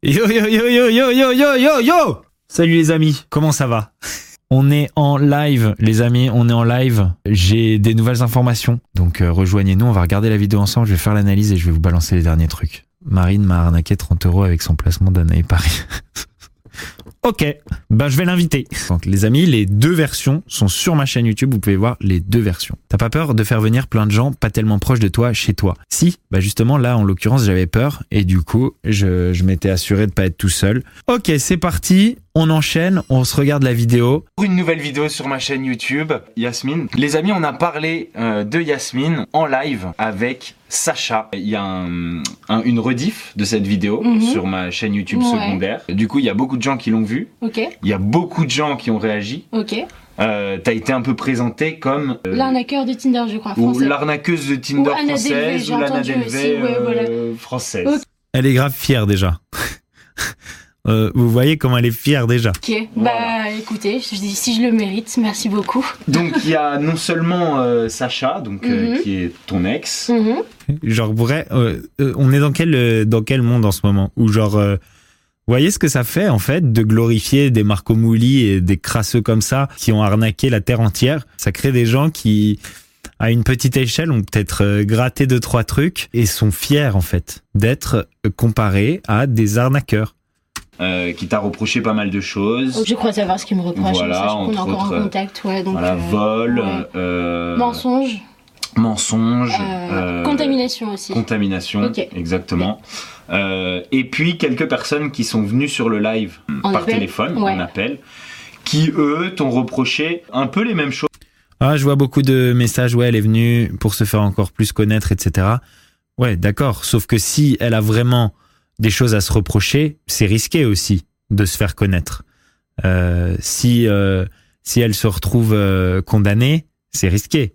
Yo yo yo yo yo yo yo yo yo Salut les amis, comment ça va? On est en live, les amis, on est en live. J'ai des nouvelles informations, donc euh, rejoignez-nous, on va regarder la vidéo ensemble, je vais faire l'analyse et je vais vous balancer les derniers trucs. Marine m'a arnaqué 30 euros avec son placement d'Anaï Paris. Ok, ben je vais l'inviter. Donc les amis, les deux versions sont sur ma chaîne YouTube, vous pouvez voir les deux versions. T'as pas peur de faire venir plein de gens pas tellement proches de toi chez toi? Si, bah justement là en l'occurrence j'avais peur et du coup je, je m'étais assuré de pas être tout seul. Ok, c'est parti, on enchaîne, on se regarde la vidéo. Pour une nouvelle vidéo sur ma chaîne YouTube, Yasmine. Les amis, on a parlé euh, de Yasmine en live avec Sacha. Il y a un- un- une rediff de cette vidéo Mhm. sur ma chaîne YouTube Ouais. secondaire. Du coup, il y a beaucoup de gens qui l'ont vu. Ok, Il y a beaucoup de gens qui ont réagi. ok. Euh, T'as été un peu présenté comme euh, L'arnaqueur de Tinder, je crois, ou français. l'arnaqueuse de Tinder Ou Anna Delvey, française ou Lana Delvey aussi, ouais, euh, voilà. française. Elle est grave fière déjà. Euh, vous voyez comment elle est fière déjà. Ok, Voilà. bah écoutez, je dis si je le mérite, merci beaucoup. Donc il y a non seulement euh, Sacha, donc euh, Mhm. qui est ton ex. Mhm. Genre vrai, euh, euh, on est dans quel euh, dans quel monde en ce moment? Où genre, euh, vous voyez ce que ça fait en fait de glorifier des Marco Mouli et des crasseux comme ça qui ont arnaqué la terre entière? Ça crée des gens qui, à une petite échelle, ont peut-être gratté deux trois trucs et sont fiers en fait d'être comparés à des arnaqueurs. Euh, qui t'a reproché pas mal de choses. Donc je crois savoir ce qu'il me reproche, Voilà, qu'on est encore autres, en contact, ouais. Donc, voilà, euh, vol, ouais. euh, Mensonge, mensonge, euh, euh, contamination aussi. contamination, Ok. exactement. Euh, et puis quelques personnes qui sont venues sur le live En par appel téléphone, Ouais. en appel, qui eux t'ont reproché un peu les mêmes choses. Ah, je vois beaucoup de messages. Ouais, elle est venue pour se faire encore plus connaître, etc. Ouais, d'accord. Sauf que si elle a vraiment des choses à se reprocher, c'est risqué aussi de se faire connaître. Euh, si euh, si elle se retrouve euh, condamnée, c'est risqué.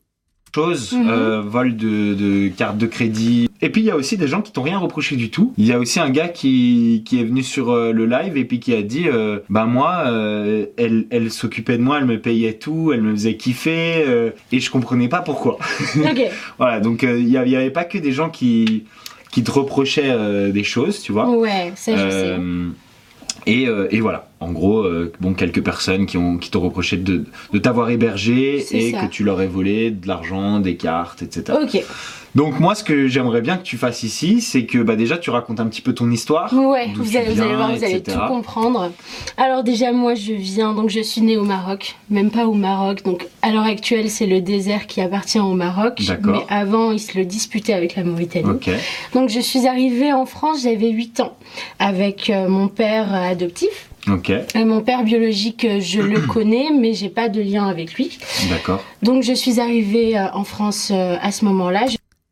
choses, Mhm. euh, vol de, de carte de crédit. Et puis il y a aussi des gens qui t'ont rien reproché du tout. Il y a aussi un gars qui, qui est venu sur euh, le live et puis qui a dit euh, bah moi euh, elle, elle s'occupait de moi, elle me payait tout, elle me faisait kiffer euh, et je comprenais pas pourquoi. Ok, voilà donc il y, y avait pas que des gens qui qui te reprochaient euh, des choses, tu vois. ouais, ça je sais. Euh, et, euh, et voilà, en gros, bon, quelques personnes qui ont qui t'ont reproché de, de t'avoir hébergé et ça. que tu leur aies volé de l'argent, des cartes, etc. Ok, Donc moi, ce que j'aimerais bien que tu fasses ici, c'est que bah, déjà tu racontes un petit peu ton histoire. ouais, vous allez, vous allez viens, voir, vous allez tout comprendre. Alors déjà, moi je viens, donc je suis née au Maroc, même pas au Maroc, donc à l'heure actuelle c'est le désert qui appartient au Maroc, mais avant ils se le disputaient avec la Mauritanie. Ok. Donc je suis arrivée en France, j'avais 8 ans, avec euh, mon père euh, adoptif. Ok. Et mon père biologique, euh, je le connais, mais j'ai pas de lien avec lui. D'accord. Donc je suis arrivée en France à ce moment-là.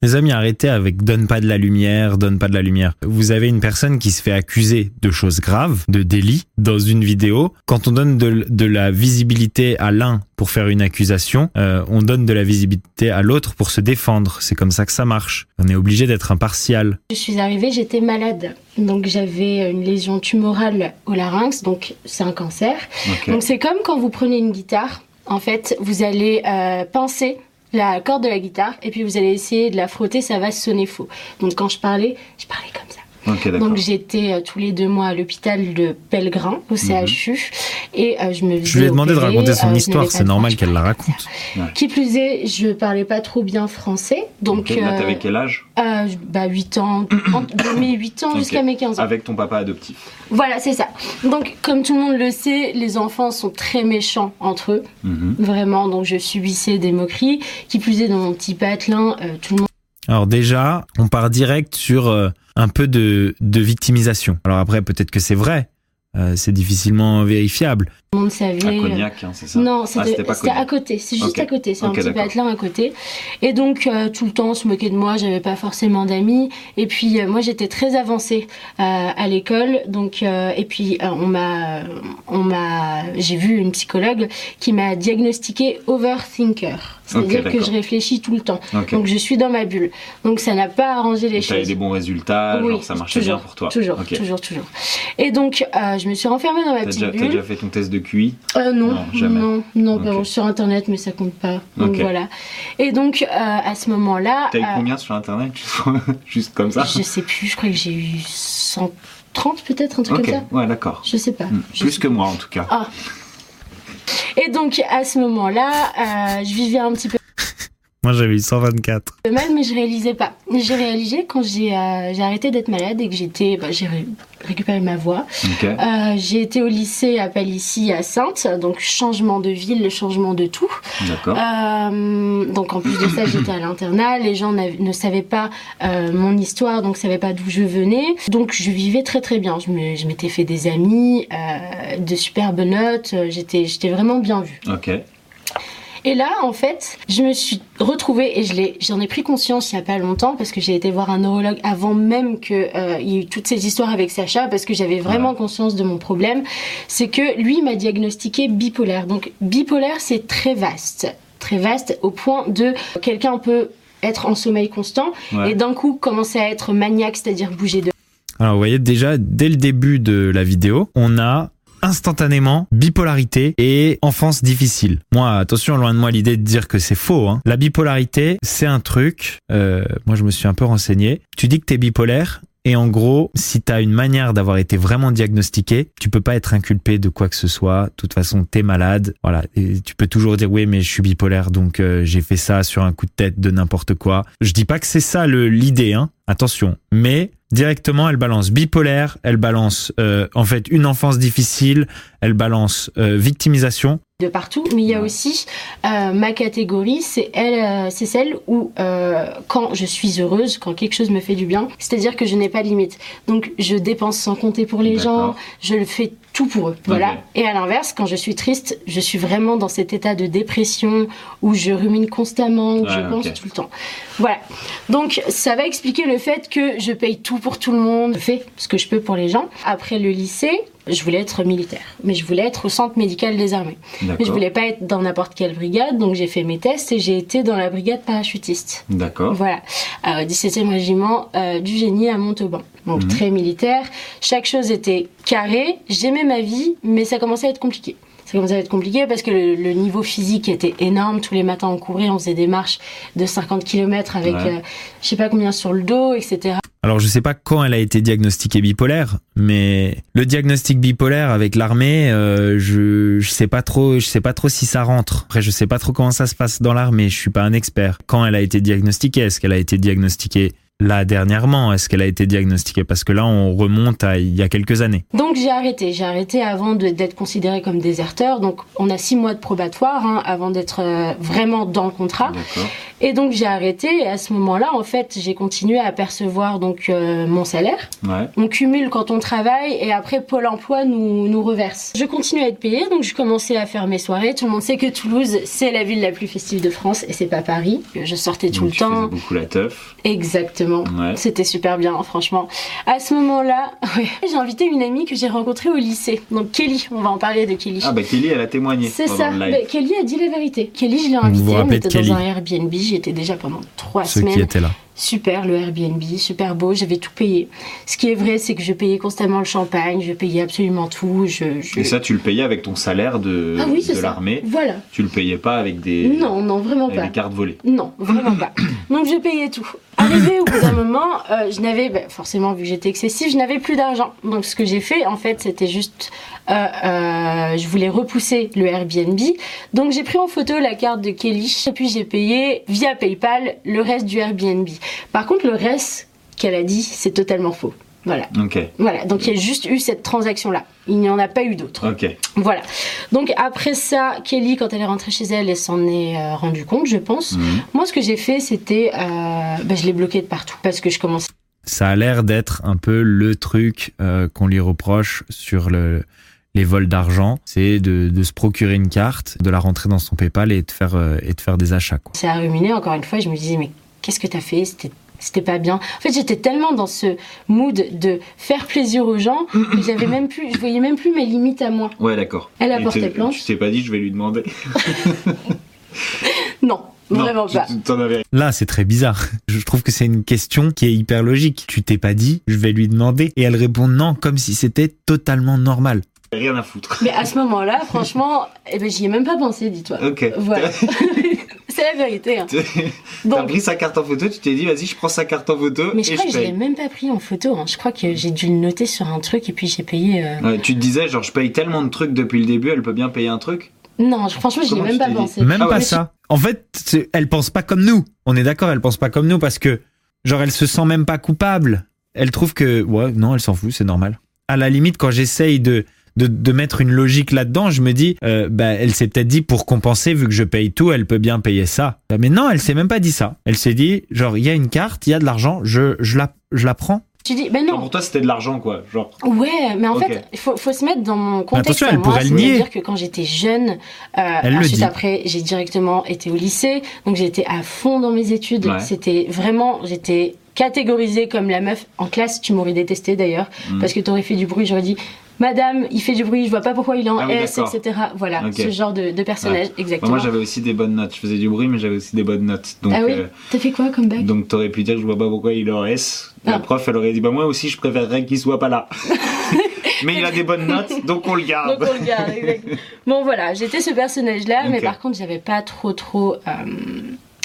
Les amis, arrêtez avec donne pas de la lumière, donne pas de la lumière. Vous avez une personne qui se fait accuser de choses graves, de délits, dans une vidéo. Quand on donne de, de la visibilité à l'un pour faire une accusation, euh, on donne de la visibilité à l'autre pour se défendre. C'est comme ça que ça marche. On est obligé d'être impartial. Je suis arrivée, j'étais malade. Donc j'avais une lésion tumorale au larynx, donc c'est un cancer. Donc c'est comme quand vous prenez une guitare. En fait, vous allez euh, pincer la corde de la guitare et puis vous allez essayer de la frotter, ça va sonner faux. Donc quand je parlais, je parlais comme ça. Donc j'étais euh, tous les deux mois à l'hôpital de Pellegrin, au CHU, et euh, je me Je lui ai demandé de raconter son euh, histoire, c'est normal qu'elle la raconte. Qui plus est, je parlais pas trop bien français, donc Ok, Là, euh, t'avais quel âge? euh, bah 8 ans, entre- de mes 8 ans jusqu'à mes 15 ans. Avec ton papa adoptif. Voilà, c'est ça. Donc, comme tout le monde le sait, les enfants sont très méchants entre eux, Mhm. vraiment. Donc, je subissais des moqueries. Qui plus est, dans mon petit patelin, euh, tout le monde Alors déjà, on part direct sur euh, un peu de, de victimisation. Alors après, peut-être que c'est vrai, euh, c'est difficilement vérifiable. Tout le monde savait. À euh, Cognac, hein, c'est ça Non, Ah, c'était c'était à côté, c'est juste à côté, c'est un petit patelin à côté. Et donc euh, tout le temps on se moquait de moi, j'avais pas forcément d'amis. Et puis euh, moi j'étais très avancée euh, à l'école, donc et puis on m'a, on m'a, j'ai vu une psychologue qui m'a diagnostiqué overthinker, c'est-à-dire que je réfléchis tout le temps. Donc je suis dans ma bulle. Donc ça n'a pas arrangé les Tu avais choses. des bons résultats, Oui, genre ça marchait toujours, bien pour toi. Toujours, toujours, toujours. Et donc, je me suis renfermée dans ma petite déjà, t'as bulle. déjà fait ton test de QI Euh, non, Non, jamais. non, non, Ok. pardon, sur internet, mais ça compte pas. Donc voilà. Et donc, euh, à ce moment-là. T'as eu euh, combien sur internet Juste comme ça Je sais plus, je crois que j'ai eu 130 peut-être, un truc Ok, comme ça. ouais, d'accord. Je sais pas. Hmm, Je Plus sais que moi en tout cas. Ah. Et donc, à ce moment-là, je vivais un petit peu Moi, j'avais eu 124. mal, mais je réalisais pas. J'ai réalisé quand j'ai euh, j'ai arrêté d'être malade et que j'étais. bah, j'ai ré- récupéré ma voix. Euh, j'ai été au lycée à Palissy, à Sainte, donc changement de ville, le changement de tout. D'accord. Euh, donc en plus de ça, j'étais à l'internat. Les gens ne savaient pas euh, mon histoire, donc savaient pas d'où je venais. Donc je vivais très très bien. Je m'étais fait des amis, euh, de superbes notes. J'étais j'étais vraiment bien vue. Ok. Et là, en fait, je me suis retrouvée et je j'en ai pris conscience il y a pas longtemps parce que j'ai été voir un neurologue avant même que euh, y ait eu toutes ces histoires avec Sacha parce que j'avais vraiment conscience de mon problème. C'est que lui m'a diagnostiqué bipolaire. Donc bipolaire, c'est très vaste, très vaste au point de quelqu'un peut être en sommeil constant Ouais. et d'un coup commencer à être maniaque, c'est-à-dire bouger de Alors, vous voyez, déjà, dès le début de la vidéo, on a instantanément bipolarité et enfance difficile. Moi, attention, loin de moi l'idée de dire que c'est faux. hein. La bipolarité, c'est un truc, euh, moi je me suis un peu renseigné, tu dis que t'es bipolaire, et en gros, si t'as une manière d'avoir été vraiment diagnostiqué, tu peux pas être inculpé de quoi que ce soit. De toute façon, t'es malade. Voilà. Tu peux toujours dire oui, mais je suis bipolaire, donc euh, j'ai fait ça sur un coup de tête de n'importe quoi. Je dis pas que c'est ça l'idée, hein. Attention. Mais directement, elle balance bipolaire, elle balance euh, en fait une enfance difficile, elle balance euh, victimisation. De partout, mais il y a aussi euh, ma catégorie, c'est elle, euh, c'est celle où euh, quand je suis heureuse, quand quelque chose me fait du bien, c'est-à-dire que je n'ai pas de limite. Donc je dépense sans compter pour les gens, je le fais tout pour eux. Voilà. Et à l'inverse, quand je suis triste, je suis vraiment dans cet état de dépression où je rumine constamment, où je pense tout le temps. Voilà. Donc ça va expliquer le fait que je paye tout pour tout le monde, je fais ce que je peux pour les gens. Après le lycée, je voulais être militaire, mais je voulais être au centre médical des armées. Mais je voulais pas être dans n'importe quelle brigade, donc j'ai fait mes tests et j'ai été dans la brigade parachutiste. D'accord. Voilà, Euh, au 17e régiment euh, du génie à Montauban. Donc Mhm. très militaire. Chaque chose était carrée. J'aimais ma vie, mais ça commençait à être compliqué. Ça commençait à être compliqué parce que le, le niveau physique était énorme. Tous les matins, on courait, on faisait des marches de 50 km avec Ouais. euh, je sais pas combien sur le dos, etc. Alors je sais pas quand elle a été diagnostiquée bipolaire, mais le diagnostic bipolaire avec l'armée, euh, je je sais pas trop, je sais pas trop si ça rentre. Après je sais pas trop comment ça se passe dans l'armée, je suis pas un expert. Quand elle a été diagnostiquée, est-ce qu'elle a été diagnostiquée là dernièrement Est-ce qu'elle a été diagnostiquée? Parce que là on remonte à il y a quelques années. Donc j'ai arrêté. J'ai arrêté avant d'être considéré comme déserteur. Donc on a six mois de probatoire hein, avant d'être euh, vraiment dans le contrat. Et donc j'ai arrêté. Et à ce moment-là, en fait, j'ai continué à percevoir donc euh, mon salaire. Ouais. On cumule quand on travaille et après Pôle Emploi nous nous reverse. Je continue à être payée, donc je commençais à faire mes soirées. Tout le monde sait que Toulouse c'est la ville la plus festive de France et c'est pas Paris. Je sortais tout Donc, le tu temps. faisais beaucoup la teuf. Exactement. Ouais. C'était super bien, franchement. À ce moment-là, ouais, j'ai invité une amie que j'ai rencontrée au lycée. Donc Kelly, on va en parler de Kelly. Ah bah Kelly, elle a témoigné C'est ça. Mais Kelly a dit la vérité. Kelly, je l'ai invitée. On était dans Kelly un Airbnb. J'y étais déjà pendant trois Ceux qui semaines. étaient là. Super le Airbnb, super beau. J'avais tout payé. Ce qui est vrai, c'est que je payais constamment le champagne. Je payais absolument tout. Je, je- Et ça, tu le payais avec ton salaire de, ah oui, de l'armée. Voilà. Tu le payais pas avec des, Non, non, vraiment avec pas. des cartes volées. Non, vraiment pas. Donc je payais tout. Arrivé au bout d'un moment, euh, je n'avais, bah, forcément vu que j'étais excessif, je n'avais plus d'argent. Donc ce que j'ai fait, en fait, c'était juste, euh, euh, je voulais repousser le Airbnb. Donc j'ai pris en photo la carte de Kelly et puis j'ai payé via PayPal le reste du Airbnb. Par contre, le reste qu'elle a dit, c'est totalement faux. Voilà. Ok. Voilà. Donc il y a juste eu cette transaction-là. Il n'y en a pas eu d'autres. Ok. Voilà. Donc après ça, Kelly, quand elle est rentrée chez elle, elle s'en est euh, rendue compte, je pense. Mhm. Moi, ce que j'ai fait, c'était, euh, bah, je l'ai bloqué de partout parce que je commençais Ça a l'air d'être un peu le truc euh, qu'on lui reproche sur le, les vols d'argent, c'est de, de se procurer une carte, de la rentrer dans son PayPal et de faire euh, et de faire des achats. Quoi. à ruminer encore une fois. Je me disais, mais qu'est-ce que t'as fait? C'était c'était pas bien. En fait, j'étais tellement dans ce mood de faire plaisir aux gens que j'avais même plus, je voyais même plus mes limites à moi. Ouais, d'accord. Elle a Et porté plainte. Tu t'es pas dit, je vais lui demander? Non, vraiment pas. tu t'en avais Là, c'est très bizarre. Je trouve que c'est une question qui est hyper logique. Tu t'es pas dit, je vais lui demander, et elle répond non, comme si c'était totalement normal. rien à foutre. Mais à ce moment-là, franchement, eh ben, j'y ai même pas pensé, dis-toi. Ok. Voilà. C'est la vérité. hein. T'as Donc, pris sa carte en photo, tu t'es dit, vas-y, je prends sa carte en photo mais et je crois je que je l'ai paye. même pas pris en photo. hein. Je crois que j'ai dû le noter sur un truc et puis j'ai payé. euh, Ouais, tu te disais, genre, je paye tellement de trucs depuis le début, elle peut bien payer un truc Non, je- franchement, j'y ai Comment même tu pas t'es dit pensé. Même Ah pas ouais. ça. En fait, c'est- elle pense pas comme nous. On est d'accord, elle pense pas comme nous parce que, genre, elle se sent même pas coupable. Elle trouve que, ouais, non, elle s'en fout, c'est normal. À la limite, quand j'essaye de, de, de mettre une logique là-dedans, je me dis, euh, bah, elle s'est peut-être dit pour compenser, vu que je paye tout, elle peut bien payer ça. Bah, Mais non, elle s'est même pas dit ça. Elle s'est dit, genre, il y a une carte, il y a de l'argent, je, je la, je la prends. Tu dis, ben Genre, non. Pour toi, c'était de l'argent, quoi. Genre, Ouais, mais en fait, il faut, faut se mettre dans mon contexte. attention, à elle moi, pourrait le c'est-à-dire nier. que quand j'étais jeune, euh, Elle le ensuite dit. après, j'ai directement été au lycée, donc j'étais à fond dans mes études. Ouais. C'était vraiment, j'étais catégorisée comme la meuf en classe. Tu m'aurais détesté d'ailleurs, Mm. parce que t'aurais fait du bruit. J'aurais dit, Madame, il fait du bruit, je vois pas pourquoi il est en Ah oui, S, etc. Voilà, ce genre de, de personnage, Bah, exactement. moi, j'avais aussi des bonnes notes. Je faisais du bruit, mais j'avais aussi des bonnes notes. Donc, ah oui, euh, t'as fait quoi comme bac donc t'aurais pu dire, je vois pas pourquoi il est en S. La Ah. prof, elle aurait dit, bah, moi aussi, je préférerais qu'il soit pas là. mais il a des bonnes notes, donc on le garde. Donc on le garde, exactement. Bon voilà, j'étais ce personnage-là, mais par contre j'avais pas trop trop. euh,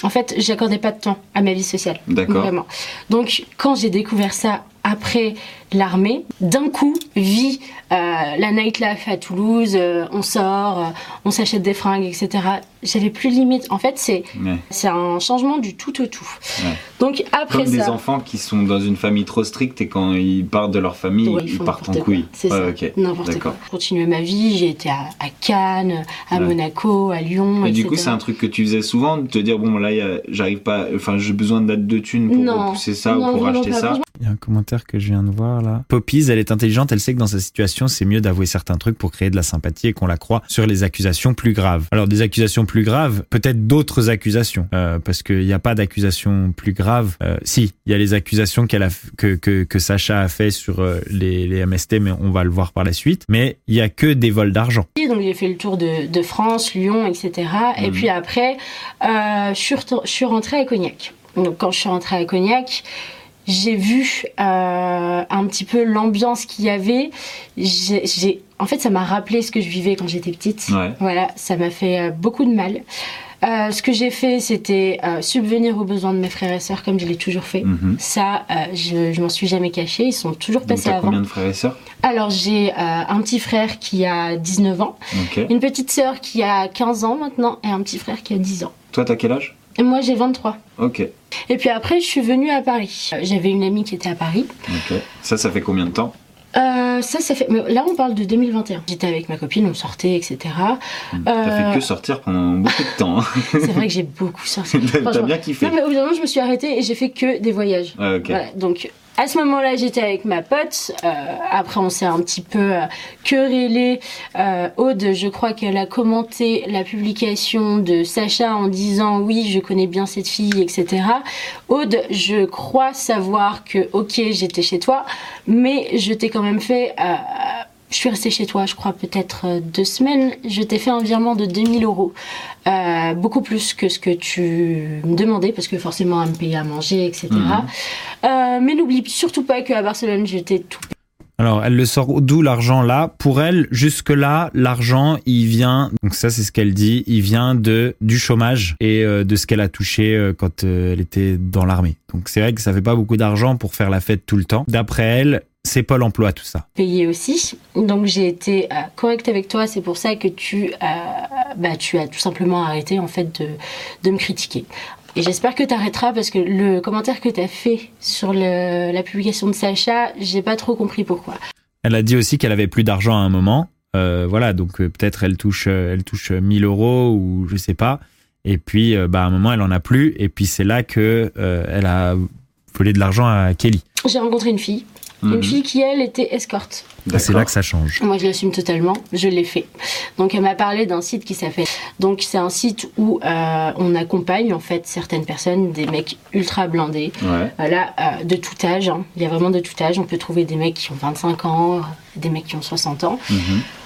En fait, j'accordais pas de temps à ma vie sociale. D'accord. Vraiment. Donc quand j'ai découvert ça après l'armée, d'un coup, vie euh, la nightlife à Toulouse, euh, on sort, euh, on s'achète des fringues, etc. J'avais plus de limite. En fait, c'est Ouais. c'est un changement du tout au tout. Ouais. Donc après Comme des ça. enfants qui sont dans une famille trop stricte et quand ils partent de leur famille, Ouais, ils, font partent en couille. C'est Ouais, ça. N'importe quoi. Continuais ma vie, j'ai été à, à Cannes, à Ouais. Monaco, à Lyon, Et du coup, c'est un truc que tu faisais souvent, de te dire, bon, là, j'arrive pas, enfin, j'ai besoin de date de thunes pour Non. repousser ça Non, ou pour acheter pas. ça. Il y a un commentaire que je viens de voir là. Poppies, elle est intelligente, elle sait que dans sa situation, c'est mieux d'avouer certains trucs pour créer de la sympathie et qu'on la croit sur les accusations plus graves. Alors des accusations plus graves, peut-être d'autres accusations, euh, parce qu'il n'y a pas d'accusations plus graves. Euh, si, il y a les accusations qu'elle a, f- que, que, que Sacha a fait sur euh, les, les MST, mais on va le voir par la suite. Mais il y a que des vols d'argent. Donc j'ai fait le tour de, de France, Lyon, etc. Et Mhm. puis après, euh, je suis rentrée à Cognac. Donc quand je suis rentrée à Cognac, j'ai vu euh, un petit peu l'ambiance qu'il y avait. J'ai, en fait, ça m'a rappelé ce que je vivais quand j'étais petite. Ouais. Voilà, ça m'a fait euh, beaucoup de mal. Euh, ce que j'ai fait, c'était euh, subvenir aux besoins de mes frères et sœurs comme je l'ai toujours fait. Mhm. Ça, je, je m'en suis jamais cachée. Ils sont toujours Donc, passés t'as avant. combien de frères et sœurs? Alors, j'ai un petit frère qui a 19 ans, une petite sœur qui a 15 ans maintenant et un petit frère qui a 10 ans. Toi, t'as quel âge? Et moi, j'ai 23. Ok. Et puis après, je suis venue à Paris. Euh, J'avais une amie qui était à Paris. Ok. Ça, ça fait combien de temps? Euh, ça, ça fait. mais là, on parle de 2021. J'étais avec ma copine, on sortait, etc. T'as Euh, fait que sortir pendant beaucoup de temps. hein. C'est vrai que j'ai beaucoup sorti. T'as bien kiffé. Non, mais au bout d'un moment, je me suis arrêtée et j'ai fait que des voyages. Ouais, ok. Voilà, donc à ce moment-là, j'étais avec ma pote. Euh, après, on s'est un petit peu euh, querellé. Euh, Aude, je crois qu'elle a commenté la publication de Sacha en disant oui, je connais bien cette fille, etc. Aude, je crois savoir que ok, j'étais chez toi, mais je t'ai quand même fait. Je suis restée chez toi, je crois peut-être euh, deux semaines. Je t'ai fait un virement de 2000 euros. Euh, beaucoup plus que ce que tu me demandais, parce que forcément, à me payer à manger, etc. Mhm. Euh, mais n'oublie surtout pas qu'à Barcelone, j'étais tout. Alors, elle le sort d'où l'argent là? Pour elle, jusque-là, l'argent, il vient, donc ça c'est ce qu'elle dit, il vient de du chômage et euh, de ce qu'elle a touché euh, quand euh, elle était dans l'armée. Donc c'est vrai que ça fait pas beaucoup d'argent pour faire la fête tout le temps. D'après elle, c'est Pôle emploi tout ça. payé aussi. Donc j'ai été euh, correcte avec toi. C'est pour ça que tu, euh, bah, tu as tout simplement arrêté en fait de, de me critiquer. Et j'espère que t'arrêteras parce que le commentaire que t'as fait sur le- la publication de Sacha, j'ai pas trop compris pourquoi. Elle a dit aussi qu'elle avait plus d'argent à un moment. Euh, voilà, donc peut-être elle touche, elle touche 1000 euros ou je sais pas. Et puis, bah, à un moment, elle en a plus. Et puis, c'est là que elle a de l'argent à Kelly. J'ai rencontré une fille, une Mhm. fille qui elle était escorte. Bah, c'est là que ça change. Moi, je l'assume totalement. Je l'ai fait. Donc, elle m'a parlé d'un site qui s'appelle. Donc, c'est un site où euh, on accompagne en fait certaines personnes, des mecs ultra blindés. Ouais. Voilà, euh, de tout âge. hein. Il y a vraiment de tout âge. On peut trouver des mecs qui ont 25 ans, des mecs qui ont 60 ans.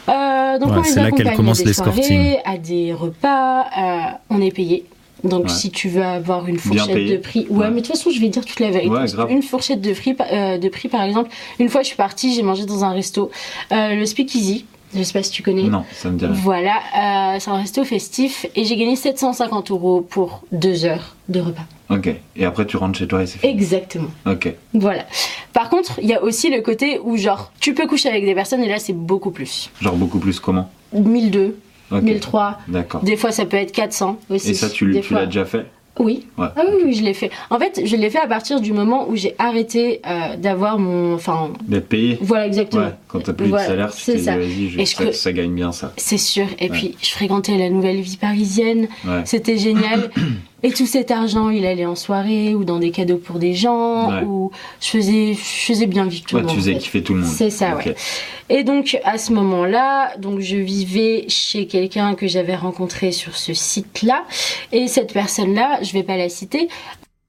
Euh, donc Ouais, on les c'est là qu'elle accompagne commence à des soirées, à des repas. euh, on est payé. Donc Ouais. si tu veux avoir une fourchette de prix, ouais, Ouais. mais de toute façon je vais dire toute la vérité. Ouais. Une fourchette de prix, euh, de prix par exemple. Une fois je suis partie, j'ai mangé dans un resto, euh, le Speakeasy. Je sais pas si tu connais. Non, ça me dit rien. Voilà, euh, c'est un resto festif et j'ai gagné 750 euros pour deux heures de repas. Ok. Et après, tu rentres chez toi et c'est fini. Exactement. Ok. Voilà. Par contre, il y a aussi le côté où genre tu peux coucher avec des personnes et là c'est beaucoup plus. Genre beaucoup plus comment? 1002, Ok. 1003. D'accord. Des fois, ça peut être 400 aussi. Et ça, tu, l'as déjà fait Oui. Ouais. Ah oui, oui, je l'ai fait. En fait, je l'ai fait à partir du moment où j'ai arrêté euh, d'avoir mon. Enfin, D'être payé voilà, exactement. Ouais. Quand t'as plus Voilà, de salaire, tu c'est dit, ça. vas-y, je- Et je ça, cre- ça gagne bien ça. C'est sûr. Et Ouais. puis, je fréquentais la nouvelle vie parisienne. C'était génial. Et tout cet argent, il allait en soirée ou dans des cadeaux pour des gens. Ouais. Ou je faisais, je faisais bien vivre tout Ouais, le tu monde. faisais en fait. kiffer tout le monde. C'est ça, ouais. Et donc à ce moment-là, donc je vivais chez quelqu'un que j'avais rencontré sur ce site-là, et cette personne-là, je vais pas la citer,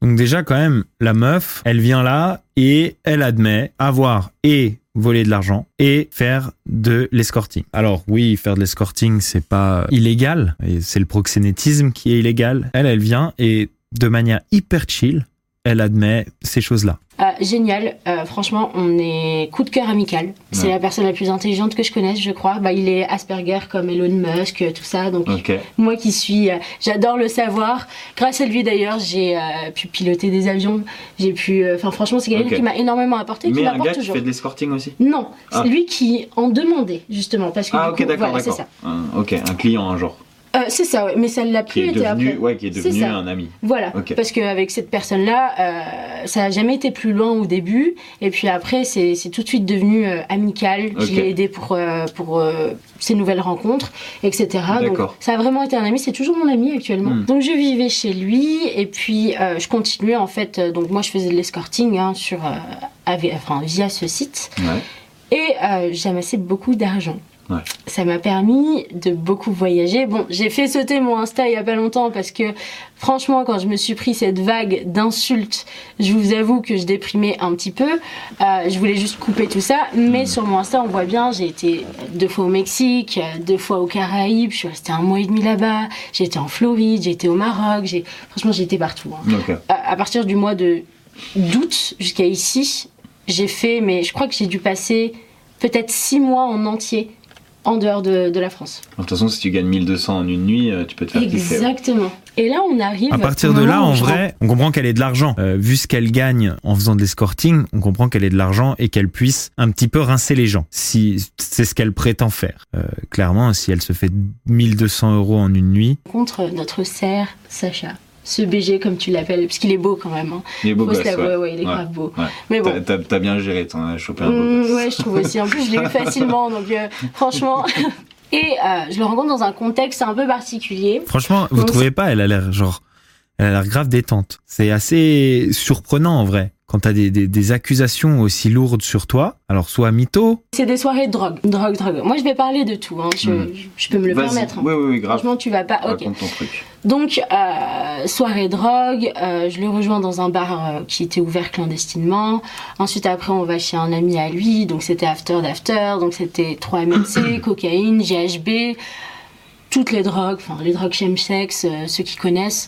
Donc déjà, quand même, la meuf, elle vient là et elle admet avoir et voler de l'argent et faire de l'escorting. Alors oui, faire de l'escorting, c'est pas illégal, et c'est le proxénétisme qui est illégal. Elle, elle vient et de manière hyper chill, elle admet ces choses-là. Euh, génial, Euh, franchement, on est coup de cœur amical. C'est Ouais. la personne la plus intelligente que je connaisse, je crois. Bah, il est Asperger comme Elon Musk, tout ça. Donc moi qui suis, euh, j'adore le savoir. Grâce à lui d'ailleurs, j'ai euh, pu piloter des avions. J'ai pu, euh, enfin franchement, c'est quelqu'un qui m'a énormément apporté, qui Mais un gars qui fait de l'escorting aussi? Non, Ah. c'est lui qui en demandait justement parce que Ah, du ok, d'accord, voilà, c'est ça. Un- Ok, un client, un genre. Euh, c'est ça, ouais, mais ça l'a plus été devenu, après. ouais, qui est devenu un ami. Voilà, Ok. parce qu'avec cette personne-là, euh, ça a jamais été plus loin au début, et puis après, c'est tout de suite devenu euh, amical. Ok. Je l'ai aidé pour, pour ses nouvelles rencontres, etc. Donc, ça a vraiment été un ami, c'est toujours mon ami actuellement. Hmm. Donc je vivais chez lui, et puis je continuais en fait, donc moi je faisais de l'escorting hein, sur, avec- enfin, via ce site. Ouais. Et j'amassais beaucoup d'argent. Ouais. Ça m'a permis de beaucoup voyager. Bon, j'ai fait sauter mon Insta il y a pas longtemps parce que franchement, quand je me suis pris cette vague d'insultes, je vous avoue que je déprimais un petit peu. Euh, je voulais juste couper tout ça. Mais sur mon Insta, on voit bien, j'ai été deux fois au Mexique, euh, deux fois aux Caraïbes, je suis restée un mois et demi là-bas. J'ai été en Floride, j'ai été au Maroc, j'ai franchement j'ai été partout. hein à, à partir du mois de d'août jusqu'à ici, j'ai fait, mais je crois que j'ai dû passer peut-être six mois en entier en dehors de, de la France. De toute façon, si tu gagnes 1200 en une nuit, euh, tu peux te faire kiffer. ouais. Exactement. Et là, on arrive. À partir de là, en vrai, on comprend qu'elle ait de l'argent. Euh, vu ce qu'elle gagne en faisant de l'escorting, on comprend qu'elle ait de l'argent et qu'elle puisse un petit peu rincer les gens. Si c'est ce qu'elle prétend faire. Euh, clairement, si elle se fait 1200 euros en une nuit, rencontre notre serre Sacha. Ce BG, comme tu l'appelles, parce qu'il est beau quand même. Hein. Il est beau gosse, ouais. ouais, il est Ouais. grave beau. Ouais. Mais bon. T'as- bien géré, t'en as chopé un beau Mm, gosse. ouais, je trouve aussi. En plus, je l'ai eu facilement, donc euh, franchement. Et euh, je le rencontre dans un contexte un peu particulier. franchement, vous Donc, trouvez pas Elle a l'air genre, elle a l'air grave détente. C'est assez surprenant en vrai quand t'as des, des, des accusations aussi lourdes sur toi. Alors soit mytho, C'est des soirées de drogue. Drogue, drogue. Moi, je vais parler de tout. Hein. Je, Mm. je peux me le Vas-y. permettre. hein. Oui, oui, oui, grave. Franchement, tu vas pas. Ok. Raconte ton truc. Donc, euh, soirée drogue, euh, je le rejoins dans un bar euh, qui était ouvert clandestinement. Ensuite, après, on va chez un ami à lui, donc c'était after d'after, donc c'était 3-MNC, cocaïne, GHB, toutes les drogues, enfin les drogues chemsex, euh, ceux qui connaissent.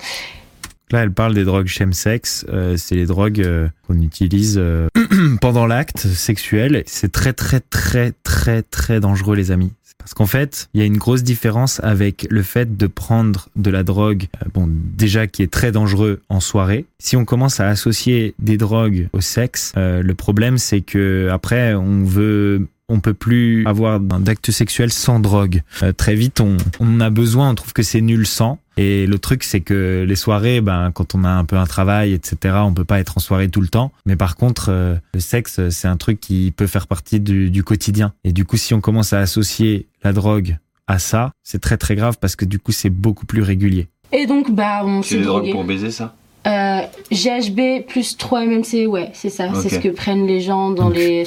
Là, elle parle des drogues chemsex. Euh, c'est les drogues euh, qu'on utilise euh, pendant l'acte sexuel. C'est très, très, très, très, très dangereux, les amis. Parce qu'en fait, il y a une grosse différence avec le fait de prendre de la drogue, euh, bon, déjà qui est très dangereux en soirée. Si on commence à associer des drogues au sexe, euh, le problème c'est que après on veut on peut plus avoir d'actes sexuels sans drogue. Euh, très vite, on, on a besoin, on trouve que c'est nul sans. Et le truc, c'est que les soirées, ben, quand on a un peu un travail, etc., on peut pas être en soirée tout le temps. Mais par contre, euh, le sexe, c'est un truc qui peut faire partie du, du quotidien. Et du coup, si on commence à associer la drogue à ça, c'est très très grave parce que du coup, c'est beaucoup plus régulier. Et donc, bah, on C'est s'est des drogues drogué. pour baiser ça? Euh, GHB plus 3 MMC, ouais, c'est ça. C'est ce que prennent les gens dans Donc, les.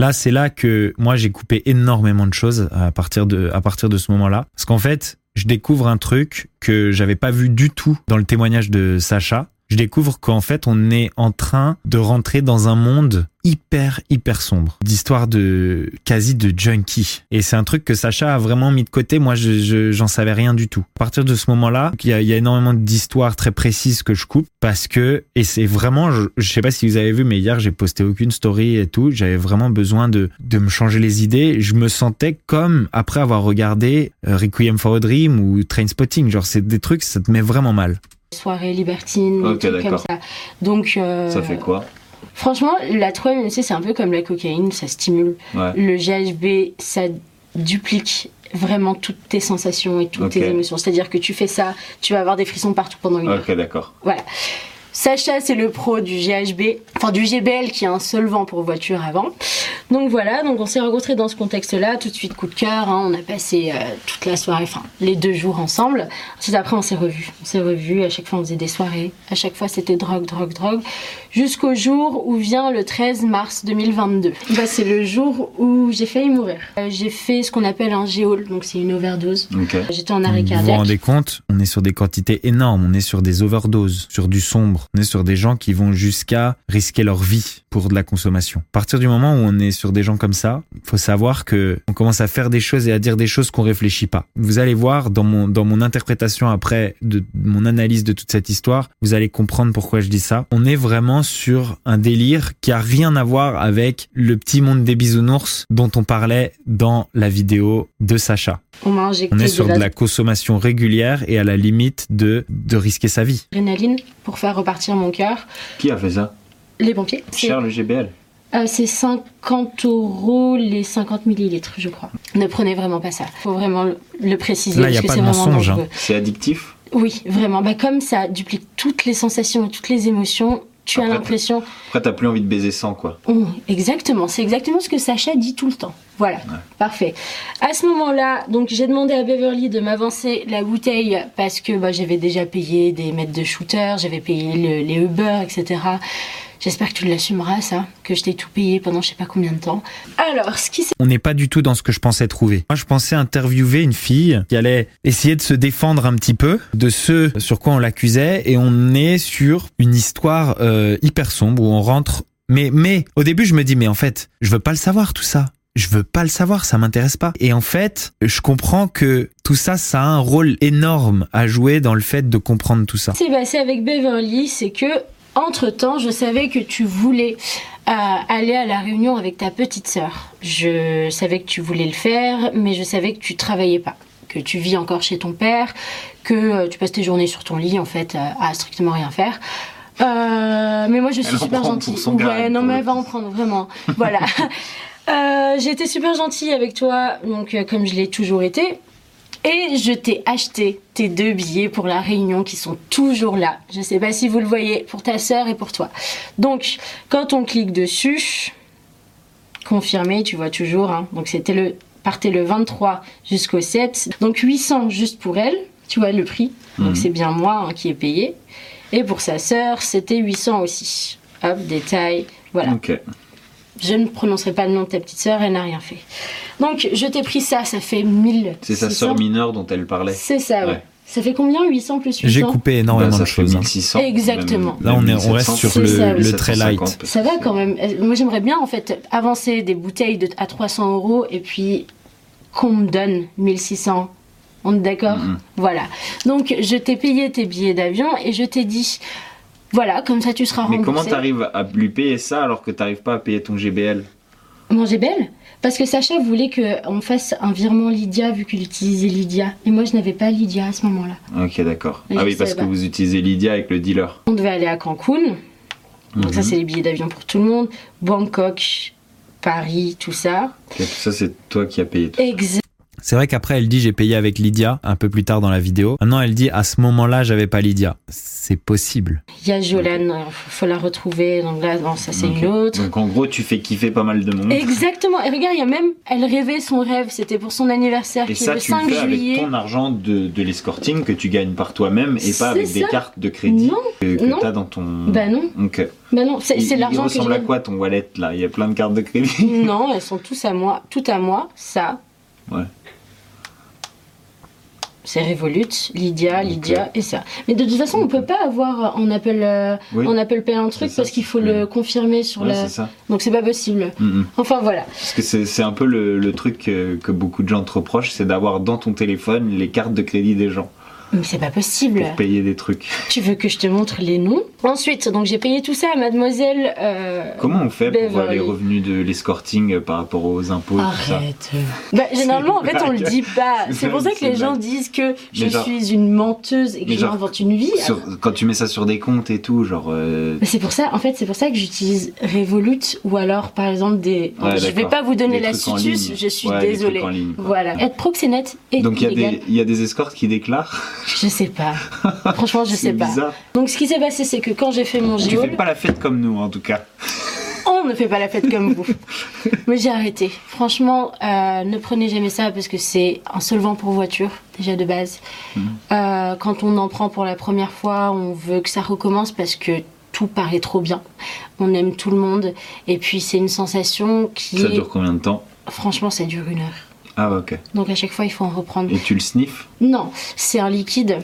Là, c'est là que moi j'ai coupé énormément de choses à partir de à partir de ce moment-là, parce qu'en fait, je découvre un truc que j'avais pas vu du tout dans le témoignage de Sacha. Je découvre qu'en fait, on est en train de rentrer dans un monde hyper hyper sombre, d'histoire de quasi de junkie. Et c'est un truc que Sacha a vraiment mis de côté. Moi, je je- j'en savais rien du tout. À partir de ce moment-là, il y a, y a énormément d'histoires très précises que je coupe parce que et c'est vraiment, je, sais pas si vous avez vu, mais hier j'ai posté aucune story et tout. J'avais vraiment besoin de de me changer les idées. Je me sentais comme après avoir regardé euh, Requiem for a Dream ou Trainspotting. Genre c'est des trucs, ça te met vraiment mal. Soirées libertines, des Ok, trucs comme d'accord. ça. Donc, euh, Ça fait quoi? franchement, la 3 MMC, c'est un peu comme la cocaïne, ça stimule. Ouais. Le GHB, ça duplique vraiment toutes tes sensations et toutes tes émotions. C'est-à-dire que tu fais ça, tu vas avoir des frissons partout pendant une heure. Ok, d'accord. Voilà. Sacha, c'est le pro du GHB, enfin du GBL qui est un solvant pour voiture avant. Donc voilà, donc on s'est rencontrés dans ce contexte-là, tout de suite coup de cœur, hein, on a passé euh, toute la soirée, enfin les deux jours ensemble. Ensuite après on s'est revus, on s'est revus, à chaque fois on faisait des soirées, à chaque fois c'était drogue, drogue, drogue, jusqu'au jour où vient le 13 mars 2022. Bah, c'est le jour où j'ai failli mourir. Euh, j'ai fait ce qu'on appelle un géol, donc c'est une overdose. J'étais en arrêt Vous vous cardiaque. rendez compte On est sur des quantités énormes. On est sur des overdoses, sur du sombre. On est sur des gens qui vont jusqu'à risquer leur vie pour de la consommation. À partir du moment où on est sur des gens comme ça, faut savoir que on commence à faire des choses et à dire des choses qu'on réfléchit pas. Vous allez voir dans mon dans mon interprétation après de mon analyse de toute cette histoire, vous allez comprendre pourquoi je dis ça. On est vraiment sur un délire qui a rien à voir avec le petit monde des bisounours dont on parlait dans la vidéo de Sacha. On On est sur de de la consommation régulière et à la limite de, de risquer sa vie. l'adrénaline pour faire repartir mon cœur. Qui a fait ça? Les pompiers. C'est Cher le GBL. euh, c'est 50 euros les 50 millilitres, je crois. Ne prenez vraiment pas ça. Faut vraiment le, préciser Là, y a parce que pas c'est de vraiment mensonge, hein. dangereux. C'est addictif? Oui, vraiment. Bah, comme ça duplique toutes les sensations et toutes les émotions, tu as l'impression. Après, t'as plus envie de baiser sans, quoi. Oh, exactement, c'est exactement ce que Sacha dit tout le temps. Voilà, parfait. À ce moment-là, donc j'ai demandé à Beverly de m'avancer la bouteille parce que bah, j'avais déjà payé des mètres de shooter, j'avais payé le- les Uber, etc. J'espère que tu l'assumeras, ça, que je t'ai tout payé pendant je sais pas combien de temps. Alors, ce qui s'est On n'est pas du tout dans ce que je pensais trouver. Moi, je pensais interviewer une fille qui allait essayer de se défendre un petit peu de ce sur quoi on l'accusait et on est sur une histoire euh, hyper sombre où on rentre. Mais, mais, au début, je me dis, mais en fait, je veux pas le savoir tout ça. Je veux pas le savoir, ça m'intéresse pas. Et en fait, je comprends que tout ça, ça a un rôle énorme à jouer dans le fait de comprendre tout ça. s'est passé avec Beverly, c'est que entre temps, je savais que tu voulais euh, aller à la réunion avec ta petite sœur. Je savais que tu voulais le faire, mais je savais que tu travaillais pas, que tu vis encore chez ton père, que euh, tu passes tes journées sur ton lit en fait euh, à strictement rien faire. Euh, mais moi je suis Elle super gentille. Ouais, non mais le elle va en prendre vraiment. voilà. Euh, j'ai été super gentille avec toi, donc euh, comme je l'ai toujours été. Et je t'ai acheté tes deux billets pour la réunion qui sont toujours là. Je sais pas si vous le voyez, pour ta sœur et pour toi. Donc, quand on clique dessus, confirmé, tu vois toujours. hein. Donc, c'était le partez le 23 jusqu'au 7. Donc, 800 juste pour elle. Tu vois le prix. Donc, Mhm. c'est bien moi hein, qui ai payé. Et pour sa sœur, c'était 800 aussi. Hop, détail. Voilà. Je ne prononcerai pas le nom de ta petite sœur, elle n'a rien fait. Donc, je t'ai pris ça, ça fait 1000. C'est sa sœur mineure dont elle parlait. C'est ça, ouais. Ouais. Ça fait combien 800 plus 800 J'ai coupé énormément Bah, ça de choses. hein. 1600. Exactement. Là, on est- on reste 1700, sur le, ça, oui. le très light. 750, parce Ça va quand même. Euh, Moi, j'aimerais bien, en fait, avancer des bouteilles de, à 300 euros et puis qu'on me donne 1600. On est d'accord? Mhm. Voilà. Donc, je t'ai payé tes billets d'avion et je t'ai dit, voilà, comme ça tu seras Mais remboursé. comment t'arrives à lui payer ça alors que t'arrives pas à payer ton GBL Manger belle Parce que Sacha voulait qu'on fasse un virement Lydia vu qu'il utilisait Lydia. Et moi, je n'avais pas Lydia à ce moment-là. Ok, d'accord. Ah oui, parce que vous utilisez Lydia avec le dealer. On devait aller à Cancun. Donc ça, Mhm. c'est les billets d'avion pour tout le monde. Bangkok, Paris, tout ça. Et ça, c'est toi qui as payé tout. Exact. C'est vrai qu'après, elle dit j'ai payé avec Lydia un peu plus tard dans la vidéo. Maintenant, elle dit à ce moment-là, j'avais pas Lydia. C'est possible. Il y a Jolane, euh, faut la retrouver. Donc là, non, ça c'est Ok. une autre. Donc en gros, tu fais kiffer pas mal de monde. Exactement. Et regarde, il y a même, elle rêvait son rêve. C'était pour son anniversaire, Et qui est ça, le tu le 5 fais avec juillet. ton argent de, de l'escorting que tu gagnes par toi-même et pas avec des ça. cartes de crédit Non, que, que t'as dans ton. Bah non, Ok. bah non. C'est Il- c'est il l'argent que ressemble à quoi ton wallet là? Il y a plein de cartes de crédit? Non, elles sont tous à moi, tout à moi. Ça. Ouais. C'est Revolut, Lydia, Lydia et ça. Mais de toute façon, on peut pas avoir en Apple, euh, Oui. en Apple Pay un truc parce qu'il faut oui. le confirmer sur Ouais, la. c'est ça. Donc c'est pas possible. Mhm. Enfin voilà. Parce que c'est c'est un peu le, le truc que, que beaucoup de gens te reprochent, c'est d'avoir dans ton téléphone les cartes de crédit des gens Mais c'est pas possible. pour payer des trucs. Tu veux que je te montre les noms Ensuite, donc j'ai payé tout ça à Mademoiselle. euh, Comment on fait pour euh, les revenus de l'escorting euh, par rapport aux impôts et tout ça Arrête. Bah, généralement, en fait, on le dit pas. C'est pour ça que les gens disent que je genre- suis une menteuse et que je m'invente une vie. Sur- quand tu mets ça sur des comptes et tout, genre. euh, c'est pour ça, en fait, c'est pour ça que j'utilise Revolut ou alors, par exemple, des. Ouais, je vais pas vous donner l'astuce, je suis Ouais, désolée. ligne. Voilà. Être proxénète est Donc y, il y a des escortes qui déclarent. Je sais pas. Franchement, je sais pas. bizarre. Donc, ce qui s'est passé, c'est que quand j'ai fait mon Tu géol, fais pas la fête comme nous en tout cas. on ne fait pas la fête comme vous. Mais j'ai arrêté. Franchement, euh, ne prenez jamais ça parce que c'est un solvant pour voiture, déjà de base. Mhm. Euh, quand on en prend pour la première fois, on veut que ça recommence parce que tout paraît trop bien. On aime tout le monde. Et puis, c'est une sensation qui. Ça dure combien de temps? Franchement, ça dure une heure. Ah ok. Donc, à chaque fois, il faut en reprendre. Et tu le sniffes Non, c'est un liquide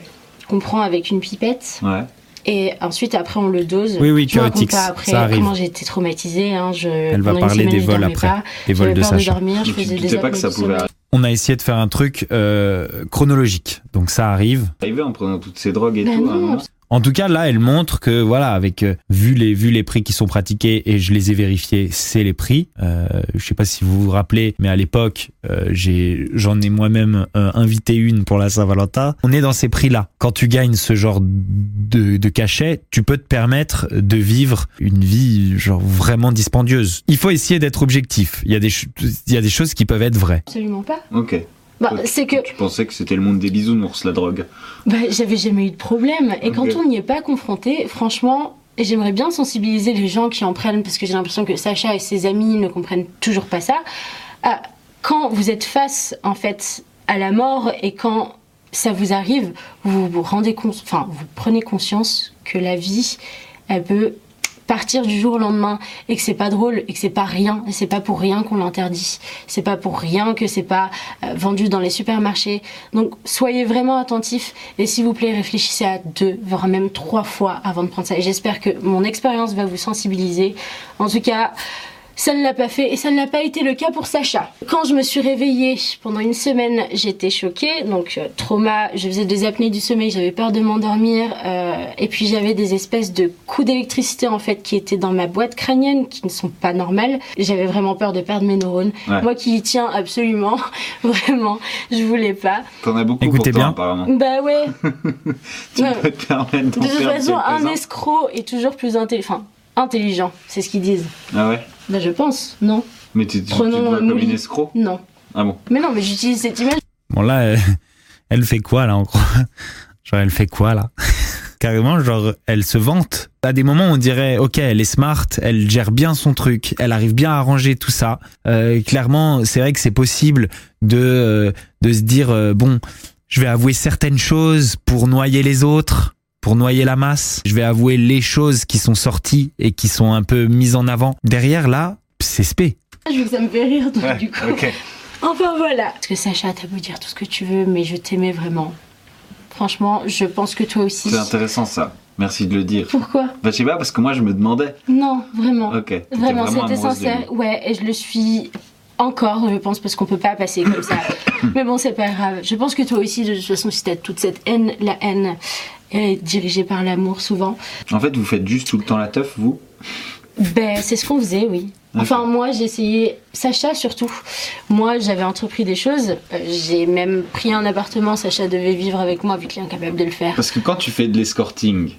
qu'on prend avec une pipette. Ouais. Et ensuite, après, on le dose. Oui, oui, pas après ça arrive. comment j'ai été traumatisée. Hein. Je, Elle va parler semaine, des vols après, pas. des vols de Sacha. dormir, je tu faisais te des pas que ça pouvait sommeil. On a essayé de faire un truc euh, chronologique. Donc ça arrive. arriver en prenant toutes ces drogues et Ben tout. non, moment. En tout cas, là, elle montre que, voilà, avec euh, vu les vu les prix qui sont pratiqués et je les ai vérifiés, c'est les prix. Euh, je sais pas si vous vous rappelez, mais à l'époque, euh, j'ai j'en ai moi-même euh, invité une pour la Saint-Valentin. On est dans ces prix-là. Quand tu gagnes ce genre de, de cachet, tu peux te permettre de vivre une vie genre vraiment dispendieuse. Il faut essayer d'être objectif. Il y a des il y a des choses qui peuvent être vraies. Absolument pas. Ok. Bah, c'est que Tu pensais que c'était le monde des bisounours la drogue. bah, j'avais jamais eu de problème. Et quand on n'y est pas confronté, franchement, j'aimerais bien sensibiliser les gens qui en prennent, parce que j'ai l'impression que Sacha et ses amis ne comprennent toujours pas ça. Ah, quand vous êtes face, en fait, à la mort et quand ça vous arrive, vous vous rendez compte, enfin, vous prenez conscience que la vie, elle peut partir du jour au lendemain et que c'est pas drôle et que c'est pas rien et c'est pas pour rien qu'on l'interdit. C'est pas pour rien que c'est pas euh, vendu dans les supermarchés. Donc soyez vraiment attentifs et s'il vous plaît réfléchissez à deux voire même trois fois avant de prendre ça. Et j'espère que mon expérience va vous sensibiliser. En tout cas ça ne l'a pas fait et ça ne l'a pas été le cas pour Sacha. Quand je me suis réveillée pendant une semaine, j'étais choquée. Donc euh, trauma, je faisais des apnées du sommeil, j'avais peur de m'endormir euh, et puis j'avais des espèces de coups d'électricité en fait qui étaient dans ma boîte crânienne qui ne sont pas normales. J'avais vraiment peur de perdre mes neurones. Ouais. Moi qui y tiens absolument, vraiment, je voulais pas. T'en as beaucoup Écoutez pour toi, bien. apparemment. Bah ouais. Tu Ouais. peux te De toute façon, un escroc est toujours plus intelligent. Enfin, intelligent, c'est ce qu'ils disent. Ah ouais? Bah je pense, non. Mais tu, tu, tu te vois comme une escroc? Non. Ah bon? Mais non, mais j'utilise cette image. Bon là, elle, elle fait quoi là en gros? Genre elle fait quoi là? Carrément, genre elle se vante. À des moments, on dirait, ok, elle est smart, elle gère bien son truc, elle arrive bien à arranger tout ça. Euh, clairement, c'est vrai que c'est possible de euh, de se dire, euh, bon, je vais avouer certaines choses pour noyer les autres, pour noyer la masse. Je vais avouer les choses qui sont sorties et qui sont un peu mises en avant. Derrière là, c'est spé. vu que ça me fait rire, donc Ouais, du coup. ok. Enfin voilà. Parce que Sacha, t'as beau dire tout ce que tu veux, mais je t'aimais vraiment. Franchement, je pense que toi aussi. C'est intéressant ça. Merci de le dire. Pourquoi? Bah, je sais pas, parce que moi je me demandais. Non, vraiment. Ok. t'étais Vraiment, c'était sincère. Ouais, et je le suis encore, je pense, parce qu'on peut pas passer comme ça. Mais bon, c'est pas grave. Je pense que toi aussi, de toute façon, si t'as toute cette haine, la haine est dirigée par l'amour souvent. En fait, vous faites juste tout le temps la teuf, vous? Ben, c'est ce qu'on faisait, oui. Enfin, moi, j'ai essayé. Sacha, surtout. Moi, j'avais entrepris des choses. Euh, J'ai même pris un appartement. Sacha devait vivre avec moi, vu qu'il est incapable de le faire. Parce que quand tu fais de l'escorting,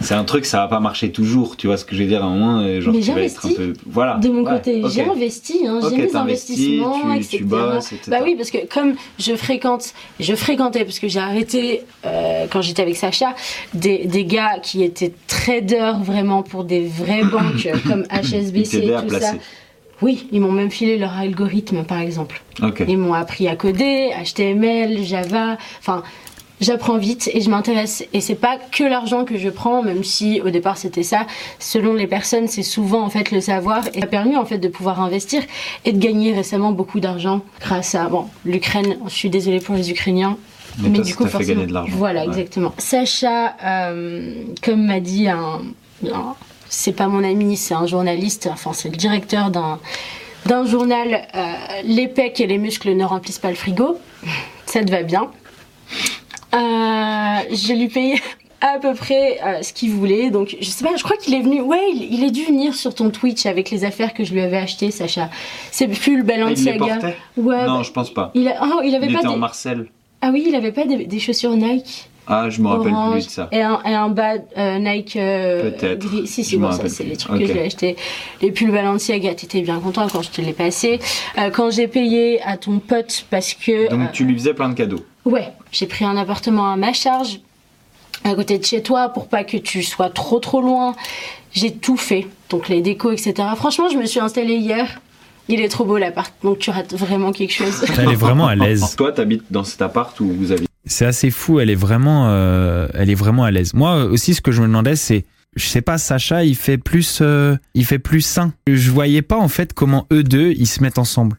c'est un truc, ça va pas marcher toujours. Tu vois ce que je veux dire à un moment, euh, genre Mais j'investis. peu. Voilà. De mon Ouais, côté, ok. j'ai investi, hein, Ok, j'ai mes investissements, tu- etc. tu bosses, etc. Bah oui, parce que comme je fréquente, je fréquentais, parce que j'ai arrêté euh, quand j'étais avec Sacha, des, des gars qui étaient traders vraiment pour des vraies banques comme HSBC et tout ça. Oui, ils m'ont même filé leur algorithme, par exemple. Ils m'ont appris à coder, HTML, Java, enfin. J'apprends vite et je m'intéresse. Et c'est pas que l'argent que je prends, même si au départ c'était ça. Selon les personnes, c'est souvent en fait le savoir et ça a permis en fait de pouvoir investir et de gagner récemment beaucoup d'argent grâce à bon l'Ukraine. Je suis désolée pour les Ukrainiens. Mais toi, ça t'a fait gagner de l'argent. Voilà, Ouais. exactement. Sacha, euh, comme m'a dit un, un- c'est pas mon ami, c'est un journaliste. Enfin, c'est le directeur d'un d'un journal. euh, les pecs et les muscles ne remplissent pas le frigo. Ça te va bien. Euh, je lui payé à peu près euh, ce qu'il voulait. Donc, je sais pas, je crois qu'il est venu. Ouais, il, il est dû venir sur ton Twitch avec les affaires que je lui avais achetées, Sacha. C'est plus le Ah, il les Balenciaga. portait ouais, Non, bah, je pense pas. il, a, oh, il avait Il pas était des... en Marcel. Ah oui, il avait pas des, des chaussures Nike Ah, je me rappelle plus de ça. et un, et un bas euh, Nike euh, Peut-être. gris. Si, si, bon, ça c'est les trucs Ok. que je lui ai achetés. Les pulls Balenciaga, t'étais bien content quand je te l'ai passé. Euh, quand j'ai payé à ton pote parce que. Donc tu lui faisais plein de cadeaux. Ouais, j'ai pris un appartement à ma charge, à côté de chez toi, pour pas que tu sois trop trop loin. J'ai tout fait, donc les décos, etc. Franchement, je me suis installée hier. Il est trop beau l'appart, donc tu rates vraiment quelque chose. Elle est vraiment à l'aise. Toi, t'habites dans cet appart où vous habitez. C'est assez fou. Elle est vraiment, euh, elle est vraiment à l'aise. Moi aussi, ce que je me demandais, c'est, je sais pas, Sacha, il fait plus, euh, il fait plus sain. Je voyais pas en fait comment eux deux ils se mettent ensemble.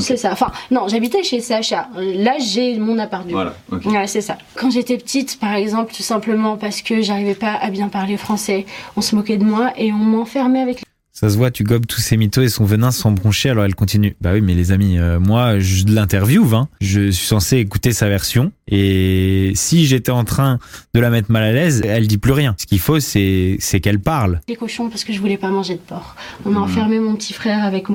C'est ça. Enfin, non, j'habitais chez Sacha. Là, j'ai mon appart du coup. Voilà, ok. Ouais, c'est ça. Quand j'étais petite, par exemple, tout simplement parce que j'arrivais pas à bien parler français, on se moquait de moi et on m'enfermait avec Ça se voit, tu gobes tous ces mythos et son venin sans broncher, alors elle continue. Bah oui, mais les amis, euh, moi, je l'interviewe, hein. Je suis censé écouter sa version. Et si j'étais en train de la mettre mal à l'aise, elle dit plus rien. Ce qu'il faut, c'est, c'est qu'elle parle. les cochons parce que je voulais pas manger de porc. On a enfermé mon petit frère avec moi.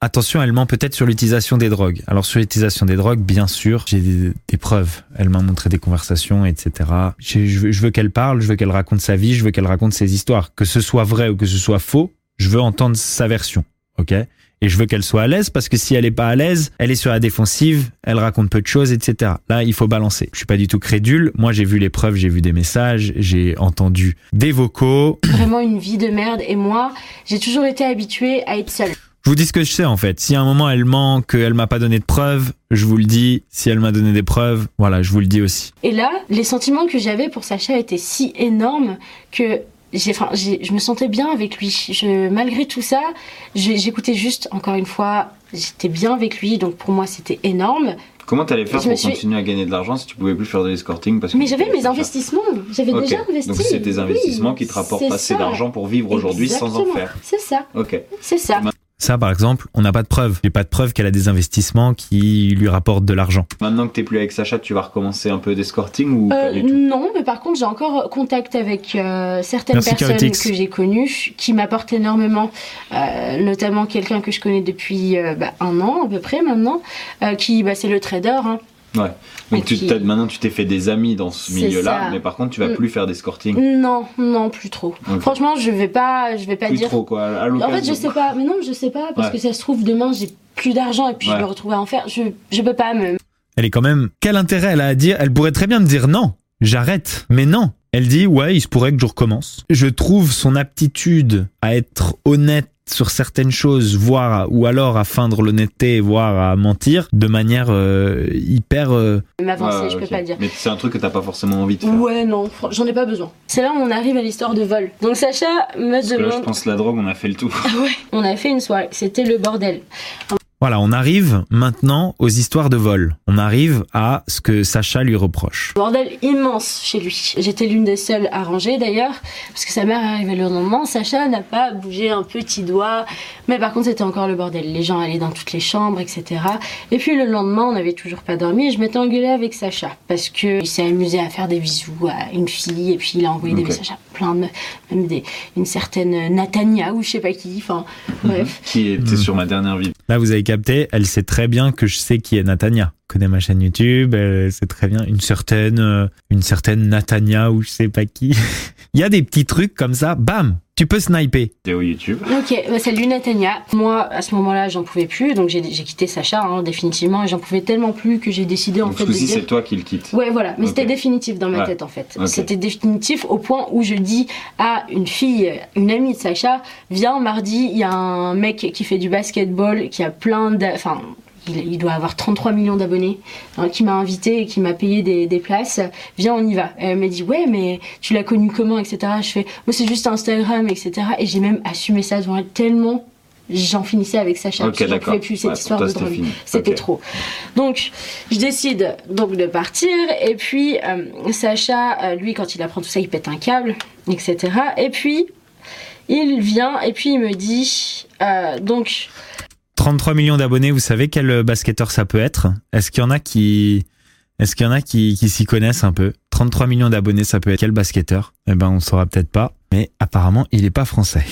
attention, elle ment peut-être sur l'utilisation des drogues. Alors sur l'utilisation des drogues, bien sûr, j'ai des, preuves. Elle m'a montré des conversations, etc. J'ai- Je veux, je veux qu'elle parle, je veux qu'elle raconte sa vie, je veux qu'elle raconte ses histoires. Que ce soit vrai ou que ce soit faux, je veux entendre sa version, ok? Et je veux qu'elle soit à l'aise parce que si elle est pas à l'aise, elle est sur la défensive, elle raconte peu de choses, etc. Là, il faut balancer. Je suis pas du tout crédule. Moi, j'ai vu les preuves, j'ai vu des messages, j'ai entendu des vocaux. vraiment une vie de merde et moi j'ai toujours été habituée à être seule. Je vous dis ce que je sais en fait. Si à un moment elle ment, qu'elle m'a pas donné de preuves, je vous le dis. Si elle m'a donné des preuves, voilà, je vous le dis aussi. Et là, les sentiments que j'avais pour Sacha étaient si énormes que j'ai, enfin, j'ai- je me sentais bien avec lui. Je, malgré tout ça, j'écoutais juste, encore une fois, j'étais bien avec lui, donc pour moi c'était énorme. Comment t'allais faire pour suis- continuer à gagner de l'argent si tu pouvais plus faire de l'escorting parce que Mais j'avais mes investissements, j'avais Ok. déjà investi. Donc c'est tes Oui, investissements qui te rapportent assez ça. d'argent pour vivre aujourd'hui sans en faire. C'est ça, Ok. c'est ça. Ça, par exemple, on n'a pas de preuves. J'ai pas de preuves qu'elle a des investissements qui lui rapportent de l'argent. Maintenant que t'es plus avec Sacha, tu vas recommencer un peu d'escorting ou pas Euh, du tout non, mais par contre, j'ai encore contact avec euh, certaines Merci, personnes que j'ai connues qui m'apportent énormément, euh, notamment quelqu'un que je connais depuis euh, bah, un an à peu près maintenant, euh, qui bah, c'est le trader. hein. Ouais. Donc Et tu puis- t'as- maintenant tu t'es fait des amis dans ce milieu-là, mais par contre tu vas Mm. plus faire d'escorting. Non, non, plus trop. Franchement, je vais pas, je vais pas Plus dire. trop quoi. À En fait, je sais pas. Mais non, je sais pas parce Ouais. que ça se trouve demain j'ai plus d'argent et puis Ouais. je me retrouve à en faire. Je, je peux pas me. Elle est quand même. Quel intérêt elle a à dire Elle pourrait très bien me dire non, j'arrête. Mais non. Elle dit ouais, il se pourrait que je recommence. Je trouve son aptitude à être honnête sur certaines choses, voire ou alors à feindre l'honnêteté, voire à mentir, de manière euh, hyper. euh, m'avancer, Ouais, je peux pas dire. Mais c'est un truc que t'as pas forcément envie de faire. Ouais, non, j'en ai pas besoin. C'est là où on arrive à l'histoire de vol. Donc Sacha me Parce que là, je demande. pense que la drogue, on a fait le tour. Ah ouais, on a fait une soirée, c'était le bordel. Voilà, on arrive maintenant aux histoires de vol. On arrive à ce que Sacha lui reproche. Bordel immense chez lui. J'étais l'une des seules à ranger d'ailleurs, parce que sa mère est arrivée le lendemain. Sacha n'a pas bougé un petit doigt, mais par contre c'était encore le bordel. Les gens allaient dans toutes les chambres, etc. Et puis le lendemain, on n'avait toujours pas dormi et je m'étais engueulée avec Sacha parce que il s'est amusé à faire des bisous à une fille et puis il a envoyé des Ok. messages à plein de meufs, même des, une certaine Natania ou je sais pas qui. Enfin, bref. Qui était sur ma dernière vidéo. Là, vous avez elle sait très bien que je sais qui est Natania. Elle connaît ma chaîne YouTube, elle sait très bien une certaine, euh, une certaine Natania ou je sais pas qui. Il y a des petits trucs comme ça, bam, tu peux sniper. Vidéo YouTube. Ok, bah, salut Natania. Moi, à ce moment-là, j'en pouvais plus, donc j'ai quitté Sacha hein, définitivement, et j'en pouvais tellement plus que j'ai décidé en Donc fait de dire. c'est toi qui le quitte. Ouais, voilà, mais c'était définitif dans ma Ouais. tête en fait. C'était définitif au point où je dis à une fille, une amie de Sacha, viens mardi, il y a un mec qui fait du basketball, qui a plein de. Enfin, il, il doit avoir 33 millions d'abonnés, hein, qui m'a invité et qui m'a payé des, des places. Viens, on y va. Elle m'a dit, ouais, mais tu l'as connu comment, etc. Je fais, moi c'est juste Instagram, etc. Et j'ai même assumé ça devant elle tellement. J'en finissais avec Sacha, Ok, parce que j'en d'accord. pouvais plus cette Ouais, histoire toi, de drogue. C'était trop. Donc, je décide donc de partir. Et puis, euh, Sacha, euh, lui, quand il apprend tout ça, il pète un câble, etc. Et puis, il vient et puis il me dit, euh, donc, 33 millions d'abonnés, vous savez quel basketteur ça peut être? Est-ce qu'il y en a qui, est-ce qu'il y en a qui, qui s'y connaissent un peu? 33 millions d'abonnés, ça peut être quel basketteur? Eh ben, on saura peut-être pas. Mais apparemment, il est pas français.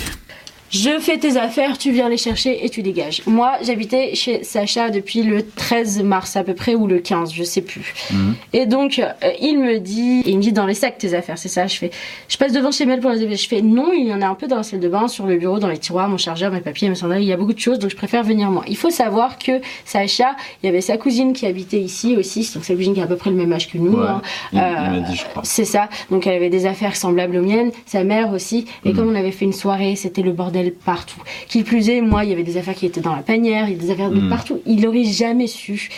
Je fais tes affaires, tu viens les chercher et tu dégages. Moi, j'habitais chez Sacha depuis le 13 mars à peu près ou le 15, je sais plus. Mhm. Et donc, euh, il me dit, il me dit dans les sacs tes affaires, c'est ça. Je fais, je passe devant chez Mel pour les. Je fais non, il y en a un peu dans la salle de bain, sur le bureau, dans les tiroirs, mon chargeur, mes papiers, mes sandales. Il y a beaucoup de choses, donc je préfère venir moi. Il faut savoir que Sacha, il y avait sa cousine qui habitait ici aussi, donc sa cousine qui a à peu près le même âge que nous. Ouais. hein. Il, Euh, m'a dit, je crois. C'est ça. Donc elle avait des affaires semblables aux miennes, sa mère aussi. Et Mhm. comme on avait fait une soirée, c'était le bordel partout. Qui plus est, moi, il y avait des affaires qui étaient dans la panière, il y avait des affaires de Mhm. partout. Il aurait jamais su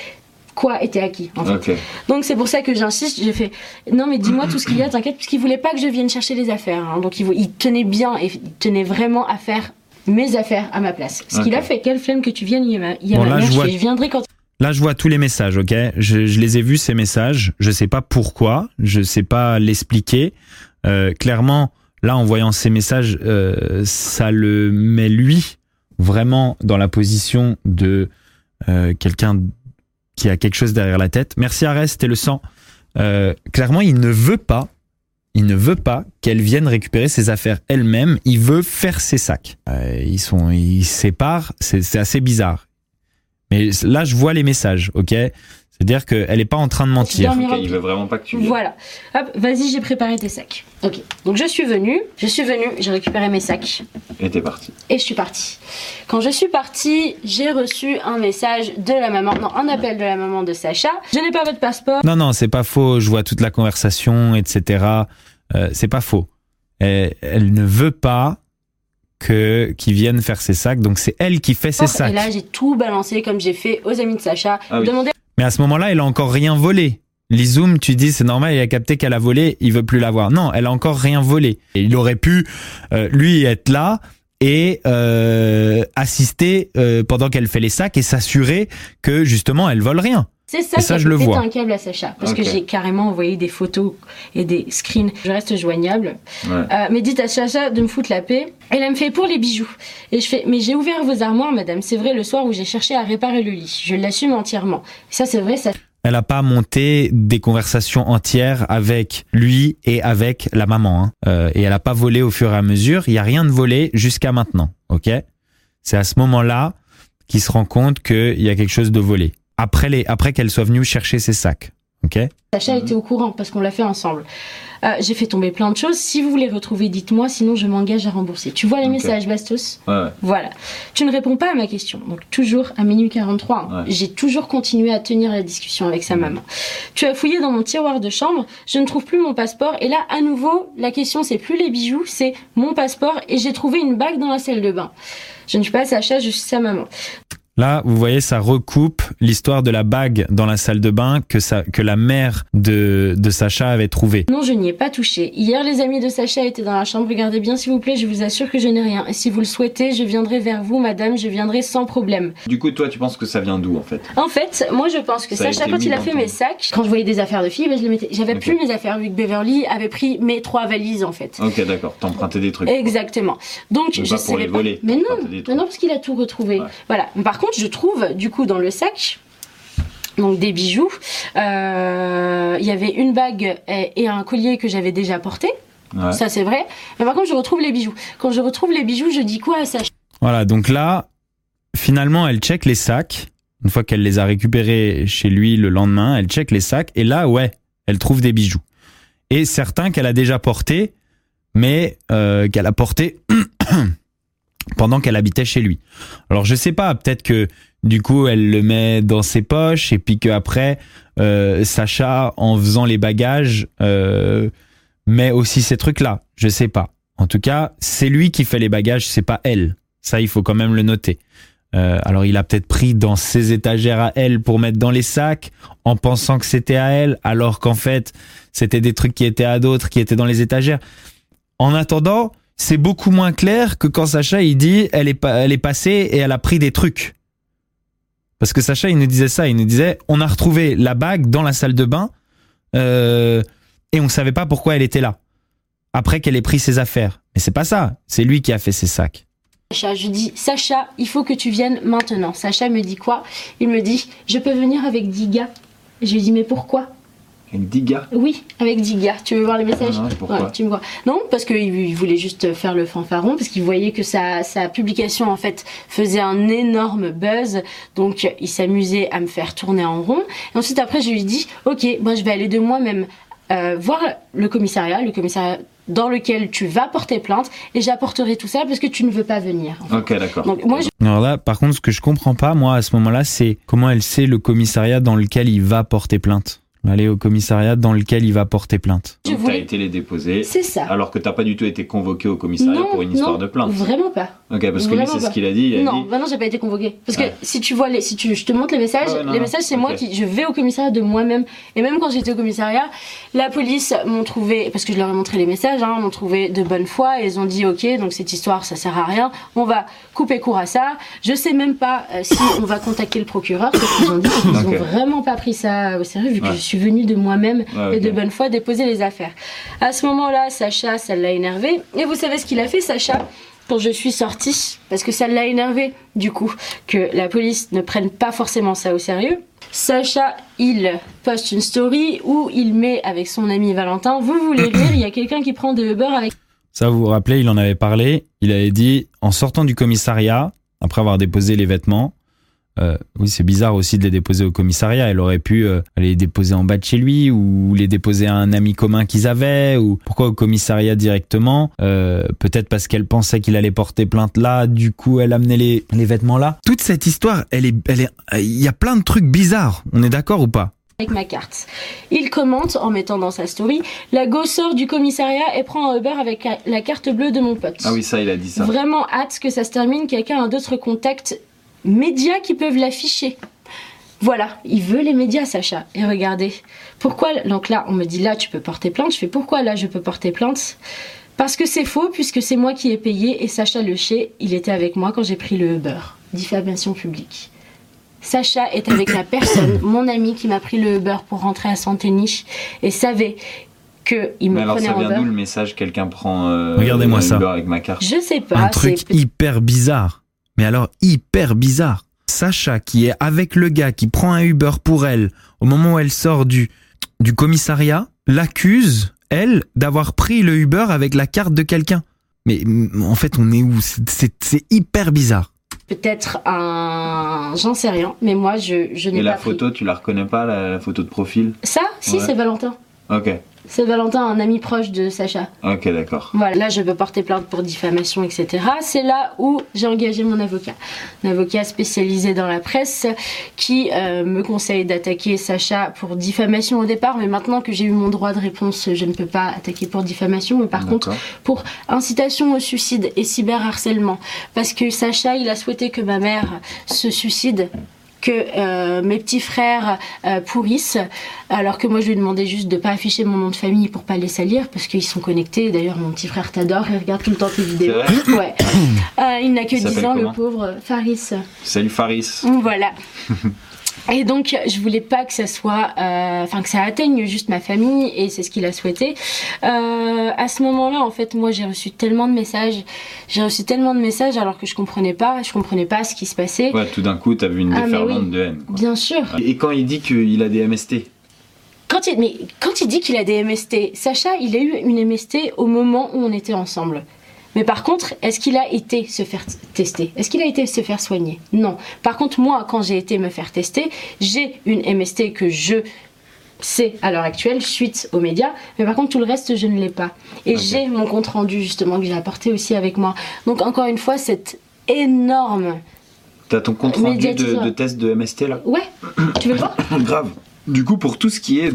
quoi était acquis. En fait. Ok. Donc c'est pour ça que j'insiste. J'ai fait non mais dis-moi tout ce qu'il y a, t'inquiète, puisqu'il voulait pas que je vienne chercher les affaires. hein. Donc il, tenait bien et il tenait vraiment à faire mes affaires à ma place. Ce qu'il a fait. Quelle flemme que tu viennes, il y a ma, il y a Bon, ma là, mère, je vois- fais, je viendrai quand Là, je vois tous les messages, ok? Je, je les ai vus, ces messages. Je sais pas pourquoi. Je sais pas l'expliquer. Euh, clairement, là, en voyant ces messages, euh, ça le met lui vraiment dans la position de euh, quelqu'un qui a quelque chose derrière la tête. Merci Arès, t'es le sang. Euh, clairement, il ne veut pas, il ne veut pas qu'elle vienne récupérer ses affaires elle-même. Il veut faire ses sacs. Ils sont, ils séparent. C'est assez bizarre. Mais là, je vois les messages, ok? C'est-à-dire qu'elle est pas en train de mentir. dormir. Ok, il veut vraiment pas que tu viennes. Voilà. Hop, vas-y, j'ai préparé tes sacs. Ok. Donc je suis venue, je suis venue, j'ai récupéré mes sacs Et t'es parti. et je suis partie. Quand je suis partie, j'ai reçu un message de la maman, non, un appel de la maman de Sacha. Je n'ai pas votre passeport. Non, non, c'est pas faux. Je vois toute la conversation, etc. Euh, c'est pas faux. Elle, elle ne veut pas que qu'ils viennent faire ses sacs, donc c'est elle qui fait ses Et sacs. là, j'ai tout balancé comme j'ai fait aux amis de Sacha. Ah oui. Demandez Mais à ce moment-là, elle a encore rien volé. Lizoum, tu dis c'est normal, il a capté qu'elle a volé, il veut plus l'avoir. Non, elle a encore rien volé. Et il aurait pu euh, lui être là et euh, assister euh, pendant qu'elle fait les sacs et s'assurer que justement elle vole rien. C'est ça, ça, qui a je le vois. un câble à Sacha. Parce que j'ai carrément envoyé des photos et des screens. Je reste joignable. Ouais. Euh, mais dites à Sacha de me foutre la paix. Elle me fait pour les bijoux. Et je fais, mais j'ai ouvert vos armoires, madame. C'est vrai, le soir où j'ai cherché à réparer le lit. Je l'assume entièrement. Et ça, c'est vrai, ça. Elle a pas monté des conversations entières avec lui et avec la maman. hein. Euh, et elle a pas volé au fur et à mesure. Il y a rien de volé jusqu'à maintenant. Ok? C'est à ce moment-là qu'il se rend compte qu'il y a quelque chose de volé. Après les, après qu'elle soit venue chercher ses sacs. Ok? Sacha était au courant parce qu'on l'a fait ensemble. Euh, j'ai fait tomber plein de choses. Si vous voulez retrouver, dites-moi, sinon je m'engage à rembourser. Tu vois les messages, Bastos? Ouais, ouais. Voilà. Tu ne réponds pas à ma question. Donc toujours à minuit 43. hein. Ouais. J'ai toujours continué à tenir la discussion avec sa maman. Tu as fouillé dans mon tiroir de chambre. Je ne trouve plus mon passeport. Et là, à nouveau, la question c'est plus les bijoux, c'est mon passeport. Et j'ai trouvé une bague dans la salle de bain. Je ne suis pas Sacha, je suis sa maman. Là, vous voyez, ça recoupe l'histoire de la bague dans la salle de bain que, ça, que la mère de, de Sacha avait trouvée. Non, je n'y ai pas touché. Hier, les amis de Sacha étaient dans la chambre. Regardez bien, s'il vous plaît, je vous assure que je n'ai rien. Et si vous le souhaitez, je viendrai vers vous, madame, je viendrai sans problème. Du coup, toi, tu penses que ça vient d'où en fait? En fait, moi, je pense que Ça Sacha, quand il a fait mes sacs, quand je voyais des affaires de filles, ben, je les mettais. J'avais plus mes affaires, vu que Beverly avait pris mes trois valises, en fait. Ok, d'accord. T'empruntais des trucs. Exactement. Donc Mais je pas pour savais les pas. Mais non, mais trucs. non parce qu'il a tout retrouvé. Ouais. Voilà. Par contre, je trouve du coup dans le sac donc des bijoux. euh, Il y avait une bague et, et un collier que j'avais déjà porté. Ouais. Ça c'est vrai. Mais par contre, je retrouve les bijoux. Quand je retrouve les bijoux, je dis quoi à Sacha? Voilà, donc là, finalement, elle check les sacs. Une fois qu'elle les a récupérés chez lui le lendemain, elle check les sacs. Et là, ouais, elle trouve des bijoux. Et certains qu'elle a déjà portés, mais euh, qu'elle a portés pendant qu'elle habitait chez lui. Alors je sais pas, peut-être que du coup elle le met dans ses poches et puis qu'après euh, Sacha en faisant les bagages euh, met aussi ces trucs là. Je sais pas. En tout cas, c'est lui qui fait les bagages, c'est pas elle. Ça, il faut quand même le noter. Euh, alors, il a peut-être pris dans ses étagères à elle pour mettre dans les sacs, en pensant que c'était à elle, alors qu'en fait, c'était des trucs qui étaient à d'autres, qui étaient dans les étagères. En attendant, c'est beaucoup moins clair que quand Sacha il dit elle est, passée et elle a pris des trucs. Parce que Sacha il nous disait ça, il nous disait on a retrouvé la bague dans la salle de bain euh, et on savait pas pourquoi elle était là. Après qu'elle ait pris ses affaires. Mais c'est pas ça, c'est lui qui a fait ses sacs. Sacha, je dis Sacha, il faut que tu viennes maintenant. Sacha me dit quoi? Il me dit je peux venir avec 10 gars. Je lui dis mais pourquoi? Avec 10 gars. Oui, avec 10 gars. Tu veux voir les messages Ah, pourquoi Ouais, tu me vois. Non, parce qu'il il voulait juste faire le fanfaron, parce qu'il voyait que sa, sa publication, en fait, faisait un énorme buzz. Donc, il s'amusait à me faire tourner en rond. Et ensuite, après, je lui dis, OK, moi, je vais aller de moi-même euh, voir le commissariat, le commissariat dans lequel tu vas porter plainte, et j'apporterai tout ça parce que tu ne veux pas venir. en fait. Ok, d'accord. Donc, moi, je Alors là, par contre, ce que je comprends pas, moi, à ce moment-là, c'est comment elle sait le commissariat dans lequel il va porter plainte. Aller au commissariat dans lequel il va porter plainte. t'as voulais. été les déposer. C'est ça. Alors que t'as pas du tout été convoqué au commissariat pour une histoire non, de plainte. Vraiment pas. Ok, parce que lui, c'est ce qu'il a dit. Il a non, dit. bah non, j'ai pas été convoquée. Parce que Ouais. si tu vois les, si tu, je te montre les messages, Ouais, non, les messages c'est moi qui, je vais au commissariat de moi-même. Et même quand j'étais au commissariat, la police m'ont trouvé, parce que je leur ai montré les messages, hein, m'ont trouvé de bonne foi et ils ont dit ok, donc cette histoire ça sert à rien, on va couper court à ça. Je sais même pas euh, si on va contacter le procureur, parce qu'ils ont dit qu'ils Ok. ont vraiment pas pris ça au sérieux vu que je suis venue de moi-même Ouais, et de bonne foi déposer les affaires. À ce moment-là, Sacha, ça l'a énervé. Et vous savez ce qu'il a fait, Sacha quand je suis sortie, parce que ça l'a énervé, du coup, que la police ne prenne pas forcément ça au sérieux. Sacha, il poste une story où il met avec son ami Valentin, vous voulez rire, il y a quelqu'un qui prend de Uber avec Ça, vous vous rappelez, il en avait parlé. Il avait dit, en sortant du commissariat, après avoir déposé les vêtements, euh, oui, c'est bizarre aussi de les déposer au commissariat. Elle aurait pu euh, les déposer en bas de chez lui ou les déposer à un ami commun qu'ils avaient. Ou pourquoi au commissariat directement Euh, Peut-être parce qu'elle pensait qu'il allait porter plainte là. Du coup, elle amenait les, les vêtements là. Toute cette histoire, elle est, elle est, il y a plein de trucs bizarres. On est d'accord ou pas? Avec ma carte. Il commente en mettant dans sa story La go sort du commissariat et prend un Uber avec la carte bleue de mon pote. Ah oui, ça, il a dit ça. Vraiment hâte que ça se termine. Quelqu'un a d'autres contacts médias qui peuvent l'afficher. Voilà, il veut les médias, Sacha. Et regardez, pourquoi Donc là, on me dit là, tu peux porter plainte. Je fais pourquoi là, je peux porter plainte? Parce que c'est faux, puisque c'est moi qui ai payé et Sacha Lecher, il était avec moi quand j'ai pris le Uber. Diffamation publique. Sacha est avec la personne, mon ami qui m'a pris le Uber pour rentrer à Santeniche et savait que il me Mais alors, prenait ça en vient Uber. d'où le message Quelqu'un prend. euh, Regardez-moi ça. Uber avec ma carte. Je sais pas. un truc hyper bizarre. Mais alors hyper bizarre. Sacha qui est avec le gars qui prend un Uber pour elle au moment où elle sort du du commissariat l'accuse elle d'avoir pris le Uber avec la carte de quelqu'un. Mais en fait on est où? C'est- C'est c'est hyper bizarre. Peut-être un. J'en sais rien, mais moi je, je n'ai Et pas la pris. photo, tu la reconnais pas, la, la photo de profil? Ça? Si, Ouais. c'est Valentin. Ok. Saint-Valentin, un ami proche de Sacha. Ok, d'accord. Voilà, là je peux porter plainte pour diffamation, etc. C'est là où j'ai engagé mon avocat. Un avocat spécialisé dans la presse qui euh, me conseille d'attaquer Sacha pour diffamation au départ, mais maintenant que j'ai eu mon droit de réponse, je ne peux pas attaquer pour diffamation, mais par contre pour incitation au suicide et cyberharcèlement. Parce que Sacha, il a souhaité que ma mère se suicide que euh, mes petits frères euh, pourrissent, alors que moi je lui demandais juste de pas afficher mon nom de famille pour pas les salir, parce qu'ils sont connectés. D'ailleurs, mon petit frère t'adore, il regarde tout le temps tes vidéos. Ouais. Euh, il n'a que Il 10 s'appelle ans, le pauvre Faris. Salut Faris. Voilà. Et donc, je voulais pas que ça soit, euh, enfin que ça atteigne juste ma famille, et c'est ce qu'il a souhaité. Euh, à ce moment-là, en fait, moi, j'ai reçu tellement de messages, j'ai reçu tellement de messages alors que je comprenais pas, je comprenais pas ce qui se passait. Ouais, tout d'un coup, t'as vu une Ah, déferlante oui. de haine. quoi. Bien sûr. Et quand il dit qu'il a des MST Quand il, mais quand il dit qu'il a des MST, Sacha, il a eu une MST au moment où on était ensemble. Mais par contre, est-ce qu'il a été se faire tester? Est-ce qu'il a été se faire soigner? Non. Par contre, moi, quand j'ai été me faire tester, j'ai une MST que je sais à l'heure actuelle suite aux médias, mais par contre tout le reste je ne l'ai pas. Et j'ai mon compte rendu justement que j'ai apporté aussi avec moi. Donc encore une fois, cette énorme. T'as ton compte rendu de test de MST là? Ouais, tu veux le voir? Grave. Du coup, pour tout ce qui est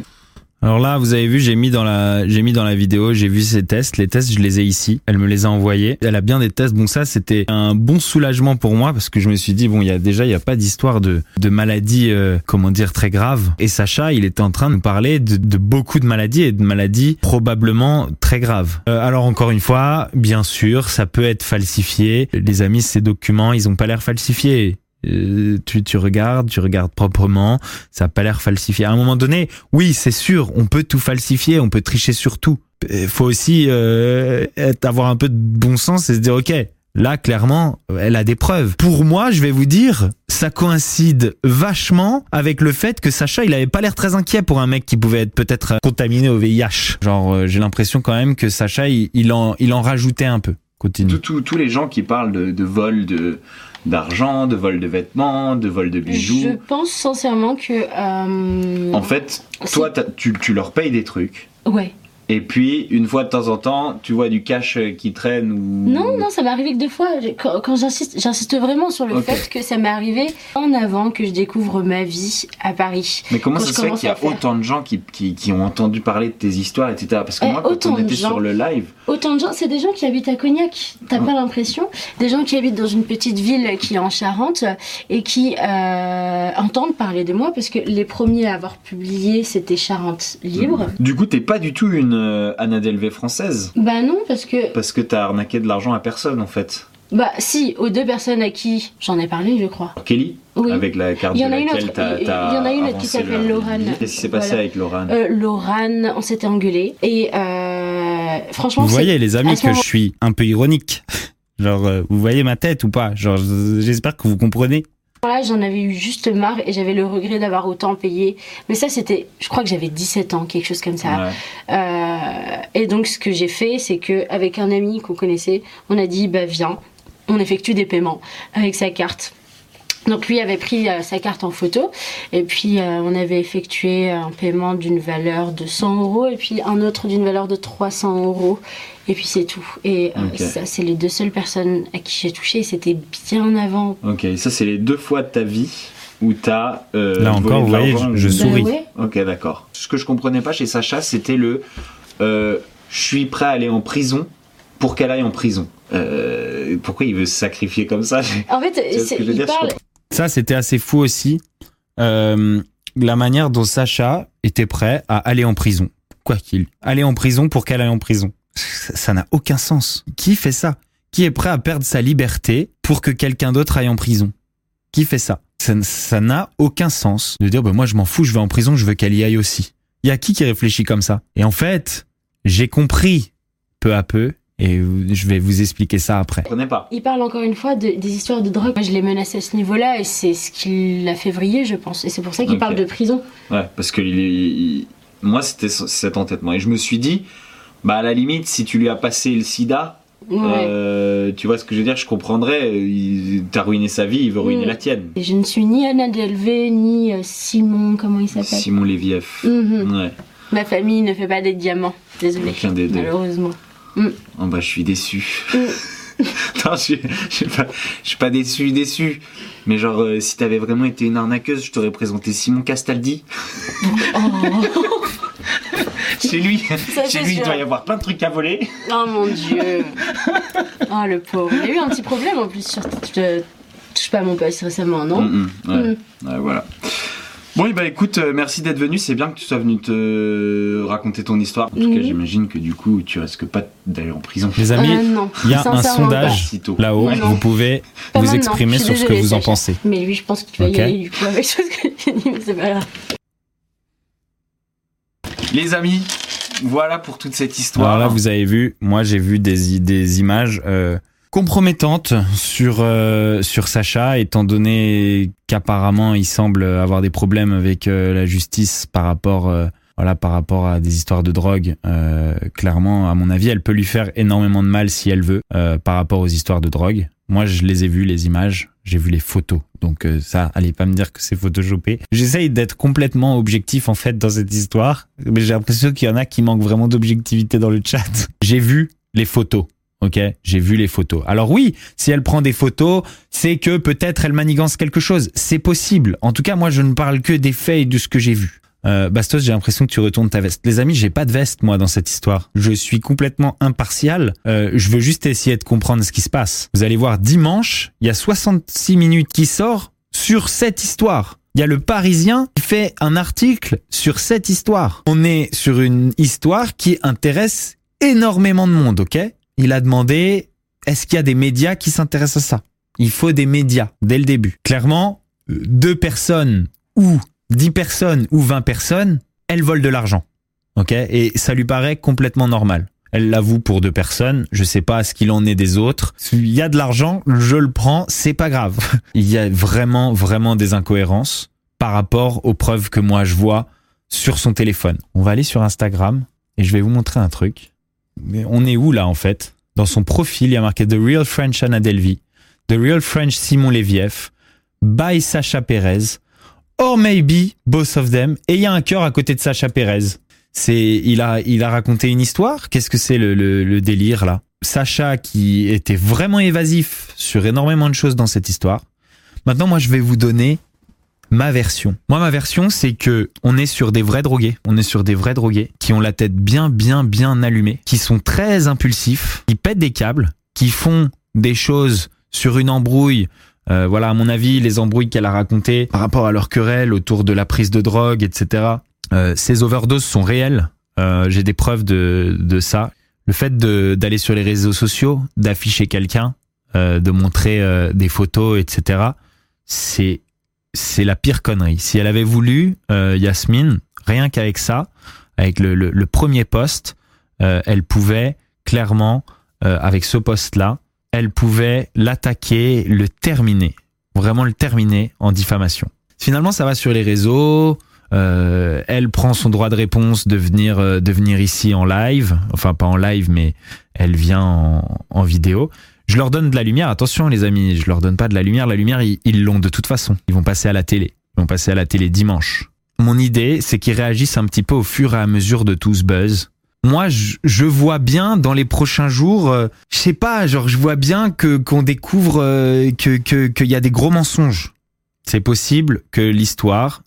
Alors là, vous avez vu, j'ai mis dans la, j'ai mis dans la vidéo, j'ai vu ses tests. Les tests, je les ai ici. Elle me les a envoyés. Elle a bien des tests. Bon, ça, c'était un bon soulagement pour moi parce que je me suis dit, bon, il y a déjà, il y a pas d'histoire de, de maladie, euh, comment dire, très grave. Et Sacha, il était en train de nous parler de, beaucoup de maladies et de maladies probablement très graves. Euh, alors encore une fois, bien sûr, ça peut être falsifié. Les amis, ces documents, ils ont pas l'air falsifiés. Euh, tu, tu regardes, tu regardes proprement, ça a pas l'air falsifié. À un moment donné, oui, c'est sûr, on peut tout falsifier, on peut tricher sur tout. Il faut aussi euh, avoir un peu de bon sens et se dire, ok, là, clairement, elle a des preuves. Pour moi, je vais vous dire, ça coïncide vachement avec le fait que Sacha, il avait pas l'air très inquiet pour un mec qui pouvait être peut-être euh, contaminé au VIH. Genre, euh, j'ai l'impression quand même que Sacha, il, en, il en rajoutait un peu. Continue. tous les gens qui parlent de vol de d'argent, de vol de vêtements, de vol de bijoux. Je pense sincèrement que. euh, En fait, toi, tu, tu leur payes des trucs. Ouais. Et puis, une fois de temps en temps, tu vois du cash euh, qui traîne ou. Non, non, ça m'est arrivé que deux fois. Quand, quand j'insiste, j'insiste vraiment sur le fait que ça m'est arrivé en avant que je découvre ma vie à Paris. Mais comment ça se fait qu'il y a autant de gens qui, qui, qui ont entendu parler de tes histoires, etc. Parce que Eh, moi, quand on était gens. sur le live, Autant de gens, c'est des gens qui habitent à Cognac. T'as pas l'impression? Des gens qui habitent dans une petite ville qui est en Charente et qui euh, entendent parler de moi parce que les premiers à avoir publié c'était Charente Libre. du coup, t'es pas du tout une euh, Anna Delvey française. Bah non, parce que Parce que t'as arnaqué de l'argent à personne, en fait. bah si, aux deux personnes à qui j'en ai parlé, je crois. Kelly, Oui. avec la carte Il y en de a une laquelle autre, t'as il- il y en a une qui avancé s'appelle vie. Qu'est-ce qui s'est passé Voilà. avec Laurane Euh, Laurane, on s'était engueulé et euh, franchement, Vous voyez, les amis, que moment- je suis un peu ironique. Genre, euh, vous voyez ma tête ou pas? Genre, j'espère que vous comprenez. Là, j'en avais eu juste marre et j'avais le regret d'avoir autant payé. Mais ça, c'était, je crois que j'avais 17 ans, quelque chose comme ça. Ouais. Euh, et donc, ce que j'ai fait, c'est que avec un ami qu'on connaissait, on a dit, bah viens, on effectue des paiements avec sa carte. Donc lui avait pris euh, sa carte en photo et puis euh, on avait effectué un paiement d'une valeur de 100 euros et puis un autre d'une valeur de 300 euros et puis c'est tout. Et euh, ça c'est les deux seules personnes à qui j'ai touché. et C'était bien avant. Ok, ça, c'est les deux fois de ta vie où t'as. euh, Là encore, vous voyez, je- je ou- souris. Bah ouais. Ok, d'accord. Ce que je comprenais pas chez Sacha, c'était le euh, je suis prêt à aller en prison pour qu'elle aille en prison. Euh, pourquoi il veut se sacrifier comme ça? En fait, ce c'est- que je veux il dire, je parle. Ça, c'était assez fou aussi. Euh, la manière dont Sacha était prêt à aller en prison. Quoi qu'il. Aller en prison pour qu'elle aille en prison. Ça n'a aucun sens. Qui fait ça? Qui est prêt à perdre sa liberté pour que quelqu'un d'autre aille en prison? Qui fait ça? Ça n'a aucun sens de dire bah, moi je m'en fous, je vais en prison, je veux qu'elle y aille aussi. Il y a qui qui réfléchit comme ça? Et en fait, j'ai compris peu à peu et je vais vous expliquer ça après. Je comprenais pas. Il parle encore une fois de- des histoires de drogue. Moi, je l'ai menacé à ce niveau-là et c'est ce qui l'a fait vriller, je pense. Et c'est pour ça qu'il parle de prison. Ouais, parce que il- il- moi, c'était ce- cet entêtement. Et je me suis dit, bah à la limite, si tu lui as passé le sida, Ouais. euh, tu vois ce que je veux dire, je comprendrais. T'as ruiné sa vie, il veut ruiner Mm. la tienne. Et je ne suis ni Anna Delvey, ni euh, Simon, comment il s'appelle? Simon Lévieff. Mhm. Ouais. Ma famille ne fait pas des diamants. Désolée. Aucun des deux. Malheureusement. Oh bah je suis déçu. non, je suis, je suis pas, je suis pas déçu, déçu. Mais genre, euh, si t'avais vraiment été une arnaqueuse, je t'aurais présenté Simon Castaldi. Chez lui, Ça, chez lui, il doit y avoir plein de trucs à voler. Oh mon dieu. Oh le pauvre. Il a eu un petit problème en plus sur. Je touche pas à mon poste récemment, non Mm, mm, ouais. Ouais, voilà. Bon, et bah écoute, euh, merci d'être venu. C'est bien que tu sois venu te raconter ton histoire. En tout cas, Mhm. j'imagine que du coup, tu risques pas d'aller en prison. Les amis, Euh, il y a un sondage là-haut. Non. Vous pouvez Pas vous maintenant. exprimer Je suis sur ce que désolée, vous en Sacha. pensez. Mais lui, je pense qu'il va Ok. y aller du coup avec ce que j'ai dit, mais c'est pas grave. Les amis, voilà pour toute cette histoire. Alors là, vous avez vu, moi j'ai vu des, i- des images euh, compromettantes sur euh, sur Sacha, étant donné qu'apparemment il semble avoir des problèmes avec euh, la justice par rapport euh, voilà par rapport à des histoires de drogue. Euh, clairement, à mon avis, elle peut lui faire énormément de mal si elle veut euh, par rapport aux histoires de drogue. Moi, je les ai vues les images, j'ai vu les photos. Donc euh, ça, allez pas me dire que c'est photoshopé. J'essaye d'être complètement objectif en fait dans cette histoire, mais j'ai l'impression qu'il y en a qui manquent vraiment d'objectivité dans le chat. J'ai vu les photos. Ok, j'ai vu les photos. Alors oui, si elle prend des photos, c'est que peut-être elle manigance quelque chose. C'est possible. En tout cas, moi, je ne parle que des faits et de ce que j'ai vu. Euh, Bastos, j'ai l'impression que tu retournes ta veste. Les amis, j'ai pas de veste moi dans cette histoire. Je suis complètement impartial. Euh, je veux juste essayer de comprendre ce qui se passe. Vous allez voir dimanche, il y a 66 minutes qui sort sur cette histoire. Il y a le Parisien qui fait un article sur cette histoire. On est sur une histoire qui intéresse énormément de monde, ok? Il a demandé est-ce qu'il y a des médias qui s'intéressent à ça? Il faut des médias dès le début. Clairement, euh, deux personnes ou 10 personnes ou 20 personnes, elles volent de l'argent. OK? Et ça lui paraît complètement normal. Elle l'avoue pour deux personnes, je sais pas ce qu'il en est des autres. Il y a de l'argent, je le prends, c'est pas grave. Il y a vraiment vraiment des incohérences par rapport aux preuves que moi je vois sur son téléphone. On va aller sur Instagram et je vais vous montrer un truc. Mais on est où là en fait? Dans son profil, il y a marqué The Real French Anna Delvey, The Real French Simon Leviev, by Sacha Perez, or maybe both of them. Et il y a un cœur à côté de Sacha Perez. C'est, il a, il a raconté une histoire? Qu'est-ce que c'est le, le, le délire là? Sacha qui était vraiment évasif sur énormément de choses dans cette histoire. Maintenant, moi, je vais vous donner ma version. Moi, ma version, c'est que on est sur des vrais drogués. On est sur des vrais drogués qui ont la tête bien, bien, bien allumée, qui sont très impulsifs, qui pètent des câbles, qui font des choses sur une embrouille. Euh, voilà, à mon avis, les embrouilles qu'elle a racontées par rapport à leur querelle autour de la prise de drogue, etc. Euh, ces overdoses sont réelles. Euh, J'ai des preuves de, de ça. Le fait d'aller sur les réseaux sociaux, d'afficher quelqu'un, euh, de montrer euh, des photos, etc. C'est c'est la pire connerie. Si elle avait voulu, euh, Yasmine, rien qu'avec ça, avec le, le, le premier poste, euh, elle pouvait clairement, euh, avec ce poste-là, elle pouvait l'attaquer, le terminer, vraiment le terminer en diffamation. Finalement, ça va sur les réseaux. euh, elle prend son droit de réponse de venir, euh, de venir ici en live, enfin pas en live, mais elle vient en, en vidéo. Je leur donne de la lumière. Attention, les amis, je leur donne pas de la lumière. La lumière, ils l'ont de toute façon. Ils vont passer à la télé. Ils vont passer à la télé dimanche. Mon idée, c'est qu'ils réagissent un petit peu au fur et à mesure de tout ce buzz. Moi, je, vois bien dans les prochains jours, euh, je sais pas, genre je vois bien que qu'on découvre euh, que que qu'il y a des gros mensonges. C'est possible que l'histoire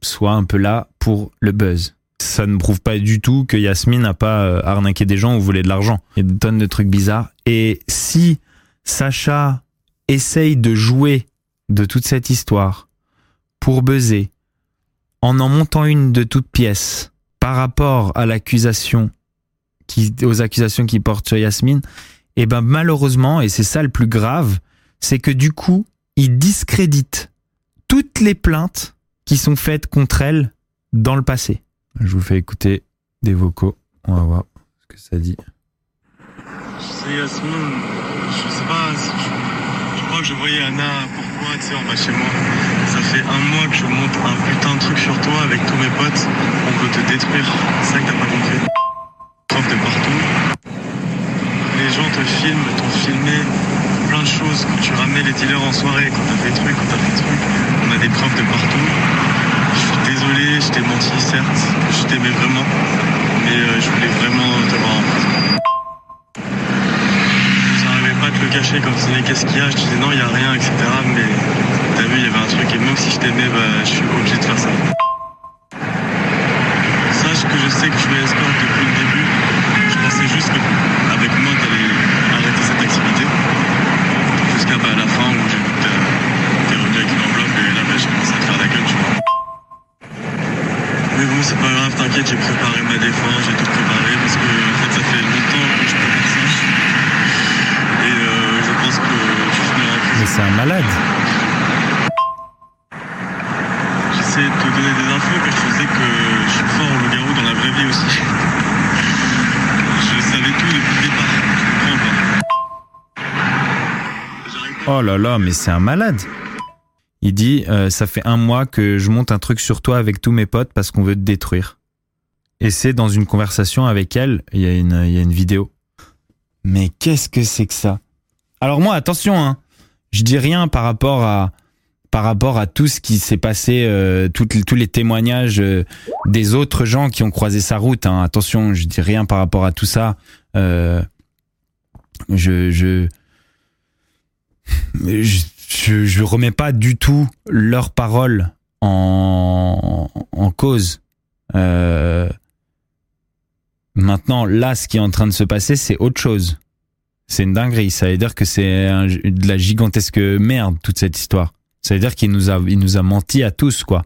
soit un peu là pour le buzz. Ça ne prouve pas du tout que Yasmine n'a pas euh, arnaqué des gens ou volé de l'argent. Il y a des tonnes de trucs bizarres. Et si Sacha essaye de jouer de toute cette histoire pour buzzer, en en montant une de toutes pièces par rapport à l'accusation qui, aux accusations qui portent sur Yasmine, et ben malheureusement, et c'est ça le plus grave, c'est que du coup, il discrédite toutes les plaintes qui sont faites contre elle dans le passé. Je vous fais écouter des vocaux. On va voir ce que ça dit. C'est Yasmine, je sais pas, je, crois que je voyais Anna, pourquoi, tu sais, en bas chez moi. Ça fait un mois que je monte un putain de truc sur toi avec tous mes potes, on veut te détruire, c'est ça que t'as pas compris. Preuves de partout. Les gens te filment, t'ont filmé plein de choses, quand tu ramenais les dealers en soirée, quand t'as fait truc, quand t'as fait truc, on a des preuves de partout. Je suis désolé, je t'ai menti, certes. Je t'aimais vraiment. Mais euh, je voulais vraiment te prison. J'arrivais pas à te le cacher quand tu disais qu'est-ce qu'il y a? Je disais non, il y a rien, etc. Mais t'as vu, il y avait un truc. Et même si je t'aimais, bah, je suis obligé de faire ça. Sache que je sais que tu es escorte depuis le début. Je pensais juste qu'avec moi, t'allais arrêter cette activité. Jusqu'à bah, la fin où j'ai vu que t'es- t'es revenu avec une enveloppe et là, bah, j'ai commencé à te faire la gueule, tu vois. Mais bon, c'est pas grave, t'inquiète, j'ai préparé ma défense, j'ai tout préparé parce que en fait, ça fait longtemps que je prépare ça. Et euh, je pense que tu finiras en Mais c'est un malade. J'essaie de te donner des infos car je sais que je suis fort au loup-garou dans la vraie vie aussi. Je savais tout depuis le départ. Oh là là, mais c'est un malade. Il dit euh, ça fait un mois que je monte un truc sur toi avec tous mes potes parce qu'on veut te détruire. Et c'est dans une conversation avec elle, il y a une, il y a une vidéo. Mais qu'est-ce que c'est que ça? Alors moi, attention, hein, je dis rien par rapport à par rapport à tout ce qui s'est passé, euh, tous les témoignages euh, des autres gens qui ont croisé sa route. hein. Attention, je dis rien par rapport à tout ça. Euh, je, je, je, je, remets pas du tout leurs paroles en, en cause. Maintenant, là, ce qui est en train de se passer, c'est autre chose. C'est une dinguerie. Ça veut dire que c'est de la gigantesque merde, toute cette histoire. Ça veut dire qu'il nous a, il nous a menti à tous, quoi.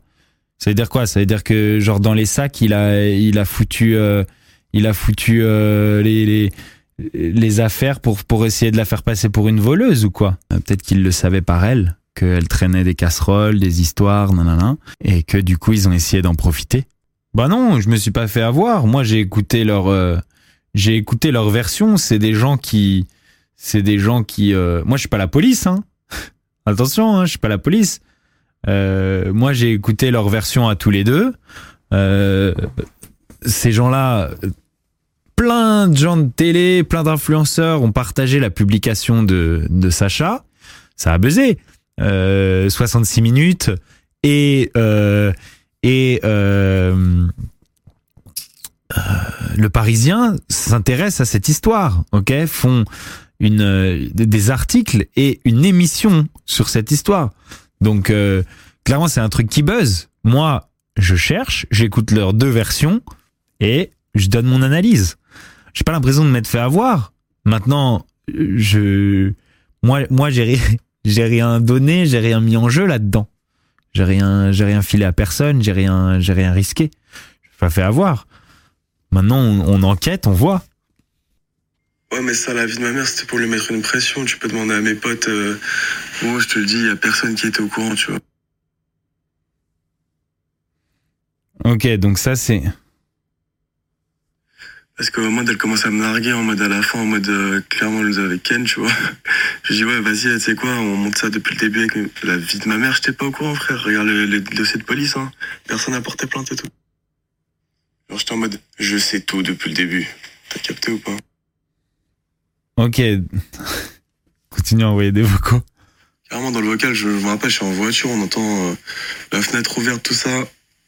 Ça veut dire quoi? Ça veut dire que, genre, dans les sacs, il a, il a foutu, euh, il a foutu euh, les, les, les affaires pour, pour essayer de la faire passer pour une voleuse ou quoi? Euh, Peut-être qu'il le savait par elle, qu'elle traînait des casseroles, des histoires, nanana, et que du coup ils ont essayé d'en profiter. Bah non, je me suis pas fait avoir. Moi j'ai écouté leur, euh, j'ai écouté leur version. C'est des gens qui, c'est des gens qui. euh, Moi je suis pas la police, hein. Attention, hein, je suis pas la police. Euh, moi j'ai écouté leur version à tous les deux. Ces gens-là, plein de gens de télé, plein d'influenceurs ont partagé la publication de, de Sacha. Ça a buzzé. Euh, 66 minutes. Et, et euh, euh, le Parisien s'intéresse à cette histoire, ok? Font une, euh, des articles et une émission sur cette histoire. Donc, clairement, c'est un truc qui buzz. Moi, je cherche, j'écoute leurs deux versions et je donne mon analyse. J'ai pas l'impression de m'être fait avoir. Maintenant, je, moi, moi, j'ai rien donné, j'ai rien mis en jeu là-dedans. J'ai rien, j'ai rien filé à personne, j'ai rien, j'ai rien risqué. Je pas fait avoir. Maintenant, on, on enquête, on voit. Ouais, mais ça, la vie de ma mère, c'était pour lui mettre une pression. Tu peux demander à mes potes. Euh... Oh, je te le dis, il y a personne qui était au courant, tu vois. Ok, donc ça c'est. Parce qu'au mode, elle commence à me narguer en mode à la fin, en mode euh, clairement, elle nous avait Ken, tu vois. Je dis, ouais, vas-y, tu sais quoi, on monte ça depuis le début avec la vie de ma mère, j'étais pas au courant, frère. Regarde le, le dossier de police, hein. Personne n'a porté plainte et tout. Alors j'étais en mode, je sais tout depuis le début. T'as capté ou pas? Ok. Continue à envoyer des vocaux. Carrément, dans le vocal, je, je me rappelle, je suis en voiture, on entend euh, la fenêtre ouverte, tout ça.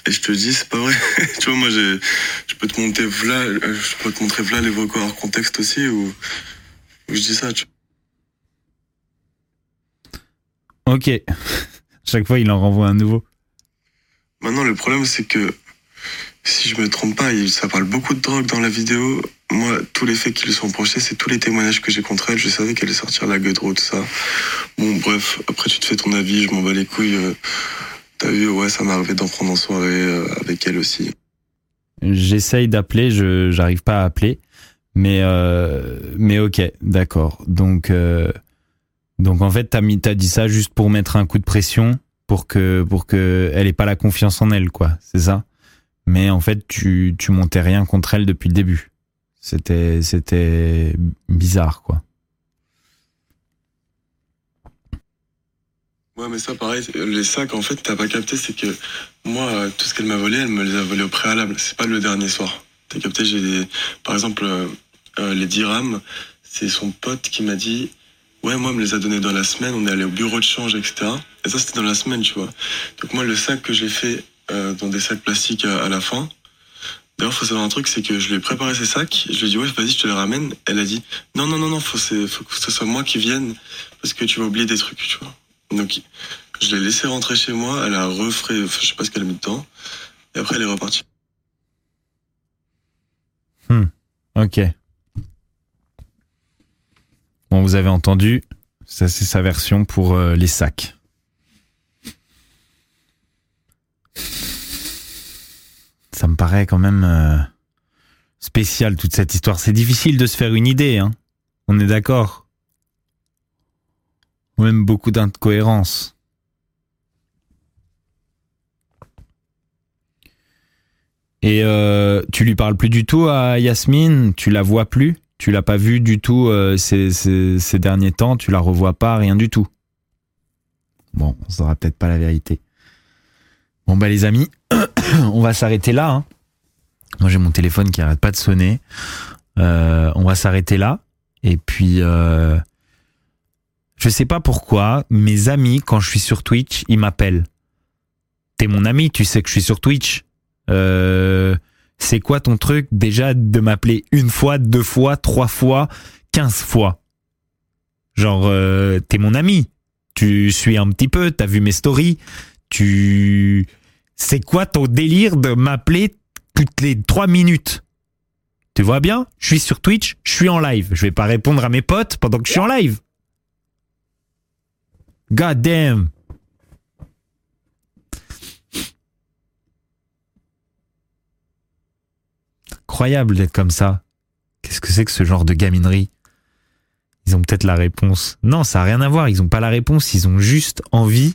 Et je te dis, c'est pas vrai. tu vois, moi, j'ai- je peux te montrer euh, je peux te montrer les vocaux hors contexte aussi, ou où je dis ça, tu Ok. Chaque fois, il en renvoie un nouveau. Maintenant, le problème, c'est que si je me trompe pas, ça parle beaucoup de drogue dans la vidéo. Moi, tous les faits qui lui sont reprochés, c'est tous les témoignages que j'ai contre elle. Je savais qu'elle allait sortir la gueule tout ça. Bon, bref, après, tu te fais ton avis, je m'en bats les couilles. euh. T'as vu, ouais, ça m'est arrivé d'en prendre en soirée euh, avec elle aussi. J'essaye d'appeler, je j'arrive pas à appeler, mais euh, mais ok, d'accord. Donc euh, donc en fait t'as mis t'as dit ça juste pour mettre un coup de pression pour que pour que elle ait pas la confiance en elle quoi, c'est ça? Mais en fait tu tu montais rien contre elle depuis le début. C'était c'était bizarre quoi. Ouais, mais ça, pareil, les sacs, en fait, t'as pas capté, c'est que moi, tout ce qu'elle m'a volé, elle me les a volés au préalable. C'est pas le dernier soir. T'as capté, j'ai des. Par exemple, euh, euh, les dirhams, c'est son pote qui m'a dit Ouais, moi, elle me les a donnés dans la semaine, on est allé au bureau de change, etc. Et ça, c'était dans la semaine, tu vois. Donc, moi, le sac que j'ai fait euh, dans des sacs plastiques à, la fin. D'ailleurs, faut savoir un truc, c'est que je lui ai préparé ces sacs. Je lui ai dit, ouais, vas-y, je te les ramène. Elle a dit, non, non, non, non, faut, faut que ce soit moi qui vienne parce que tu vas oublier des trucs, tu vois. Donc, je l'ai laissé rentrer chez moi. Elle a refait, enfin, je sais pas ce qu'elle a mis dedans. Et après, elle est repartie. Ok. Bon, vous avez entendu, ça c'est sa version pour euh, les sacs. Ça me paraît quand même euh, spécial toute cette histoire. C'est difficile de se faire une idée, hein. On est d'accord. Même beaucoup d'incohérences. Et euh, tu lui parles plus du tout à Yasmine? Tu la vois plus? Tu l'as pas vue du tout euh, ces derniers temps? Tu la revois pas Rien du tout? Bon, on saura peut-être pas la vérité. Bon bah les amis, on va s'arrêter là. hein. Moi j'ai mon téléphone qui arrête pas de sonner. Euh, on va s'arrêter là. Et puis, euh, je sais pas pourquoi, mes amis quand je suis sur Twitch, ils m'appellent. T'es mon ami, tu sais que je suis sur Twitch. Euh, c'est quoi ton truc déjà de m'appeler une fois, deux fois, trois fois, quinze fois? Genre, euh, t'es mon ami. Tu suis un petit peu, t'as vu mes stories. Tu... C'est quoi ton délire de m'appeler toutes les trois minutes? Tu vois bien? Je suis sur Twitch, je suis en live. Je vais pas répondre à mes potes pendant que je suis en live. God damn incroyable d'être comme ça. Qu'est-ce que c'est que ce genre de gaminerie? Ils ont peut-être la réponse. Non, ça n'a rien à voir. Ils n'ont pas la réponse. Ils ont juste envie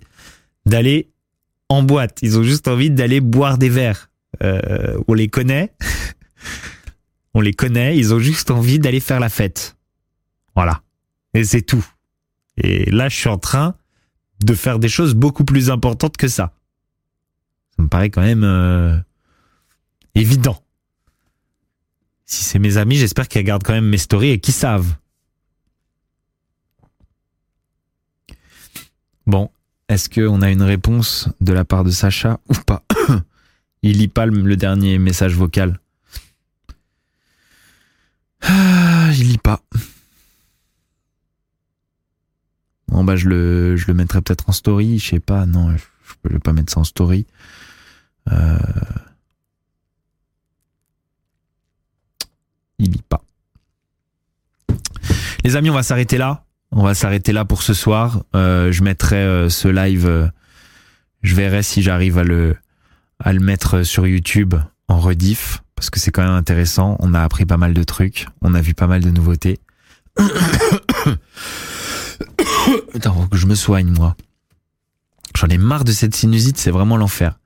d'aller en boîte. Ils ont juste envie d'aller boire des verres. Euh, on les connaît. on les connaît. Ils ont juste envie d'aller faire la fête. Voilà. Et c'est tout. Et là, je suis en train de faire des choses beaucoup plus importantes que ça. Ça me paraît quand même euh, évident. Si c'est mes amis, j'espère qu'ils regardent quand même mes stories et qu'ils savent. Bon, est-ce qu'on a une réponse de la part de Sacha ou pas Il lit pas le, dernier message vocal. Ah, il lit pas. Bon bah je le, je le mettrai peut-être en story, je sais pas, non, je je peux pas mettre ça en story. Euh, il lit pas. Les amis, on va s'arrêter là. On va s'arrêter là pour ce soir. Euh, je mettrai euh, ce live. euh, je verrai si j'arrive à le à le mettre sur YouTube en rediff parce que c'est quand même intéressant. On a appris pas mal de trucs. On a vu pas mal de nouveautés. Faut que je me soigne moi. J'en ai marre de cette sinusite, c'est vraiment l'enfer.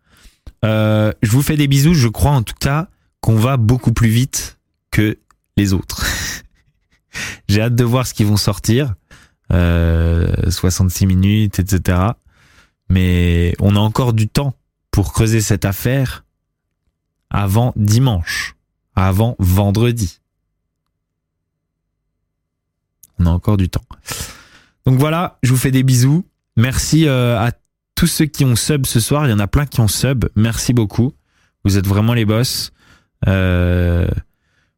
Euh, je vous fais des bisous. Je crois en tout cas qu'on va beaucoup plus vite que les autres. J'ai hâte de voir ce qu'ils vont sortir. Euh, 66 minutes, etc. Mais on a encore du temps pour creuser cette affaire avant dimanche, avant vendredi. On a encore du temps. Donc voilà, je vous fais des bisous. Merci euh, à tous ceux qui ont sub ce soir. Il y en a plein qui ont sub. Merci beaucoup. Vous êtes vraiment les boss. Euh,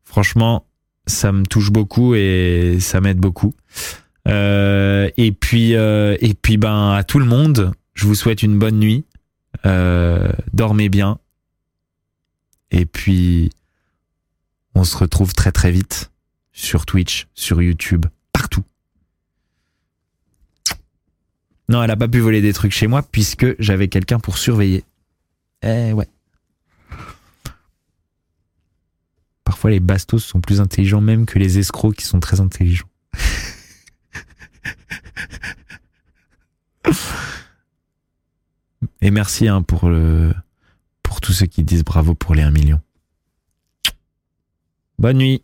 franchement, ça me touche beaucoup et ça m'aide beaucoup. Euh, et puis, et puis, ben à tout le monde, je vous souhaite une bonne nuit. Dormez bien. Et puis, on se retrouve très très vite sur Twitch, sur YouTube, partout. Non, elle a pas pu voler des trucs chez moi puisque j'avais quelqu'un pour surveiller. Eh ouais. Parfois, les bastos sont plus intelligents même que les escrocs qui sont très intelligents. Et merci hein, pour, le, pour tous ceux qui disent bravo pour les 1 million. Bonne nuit.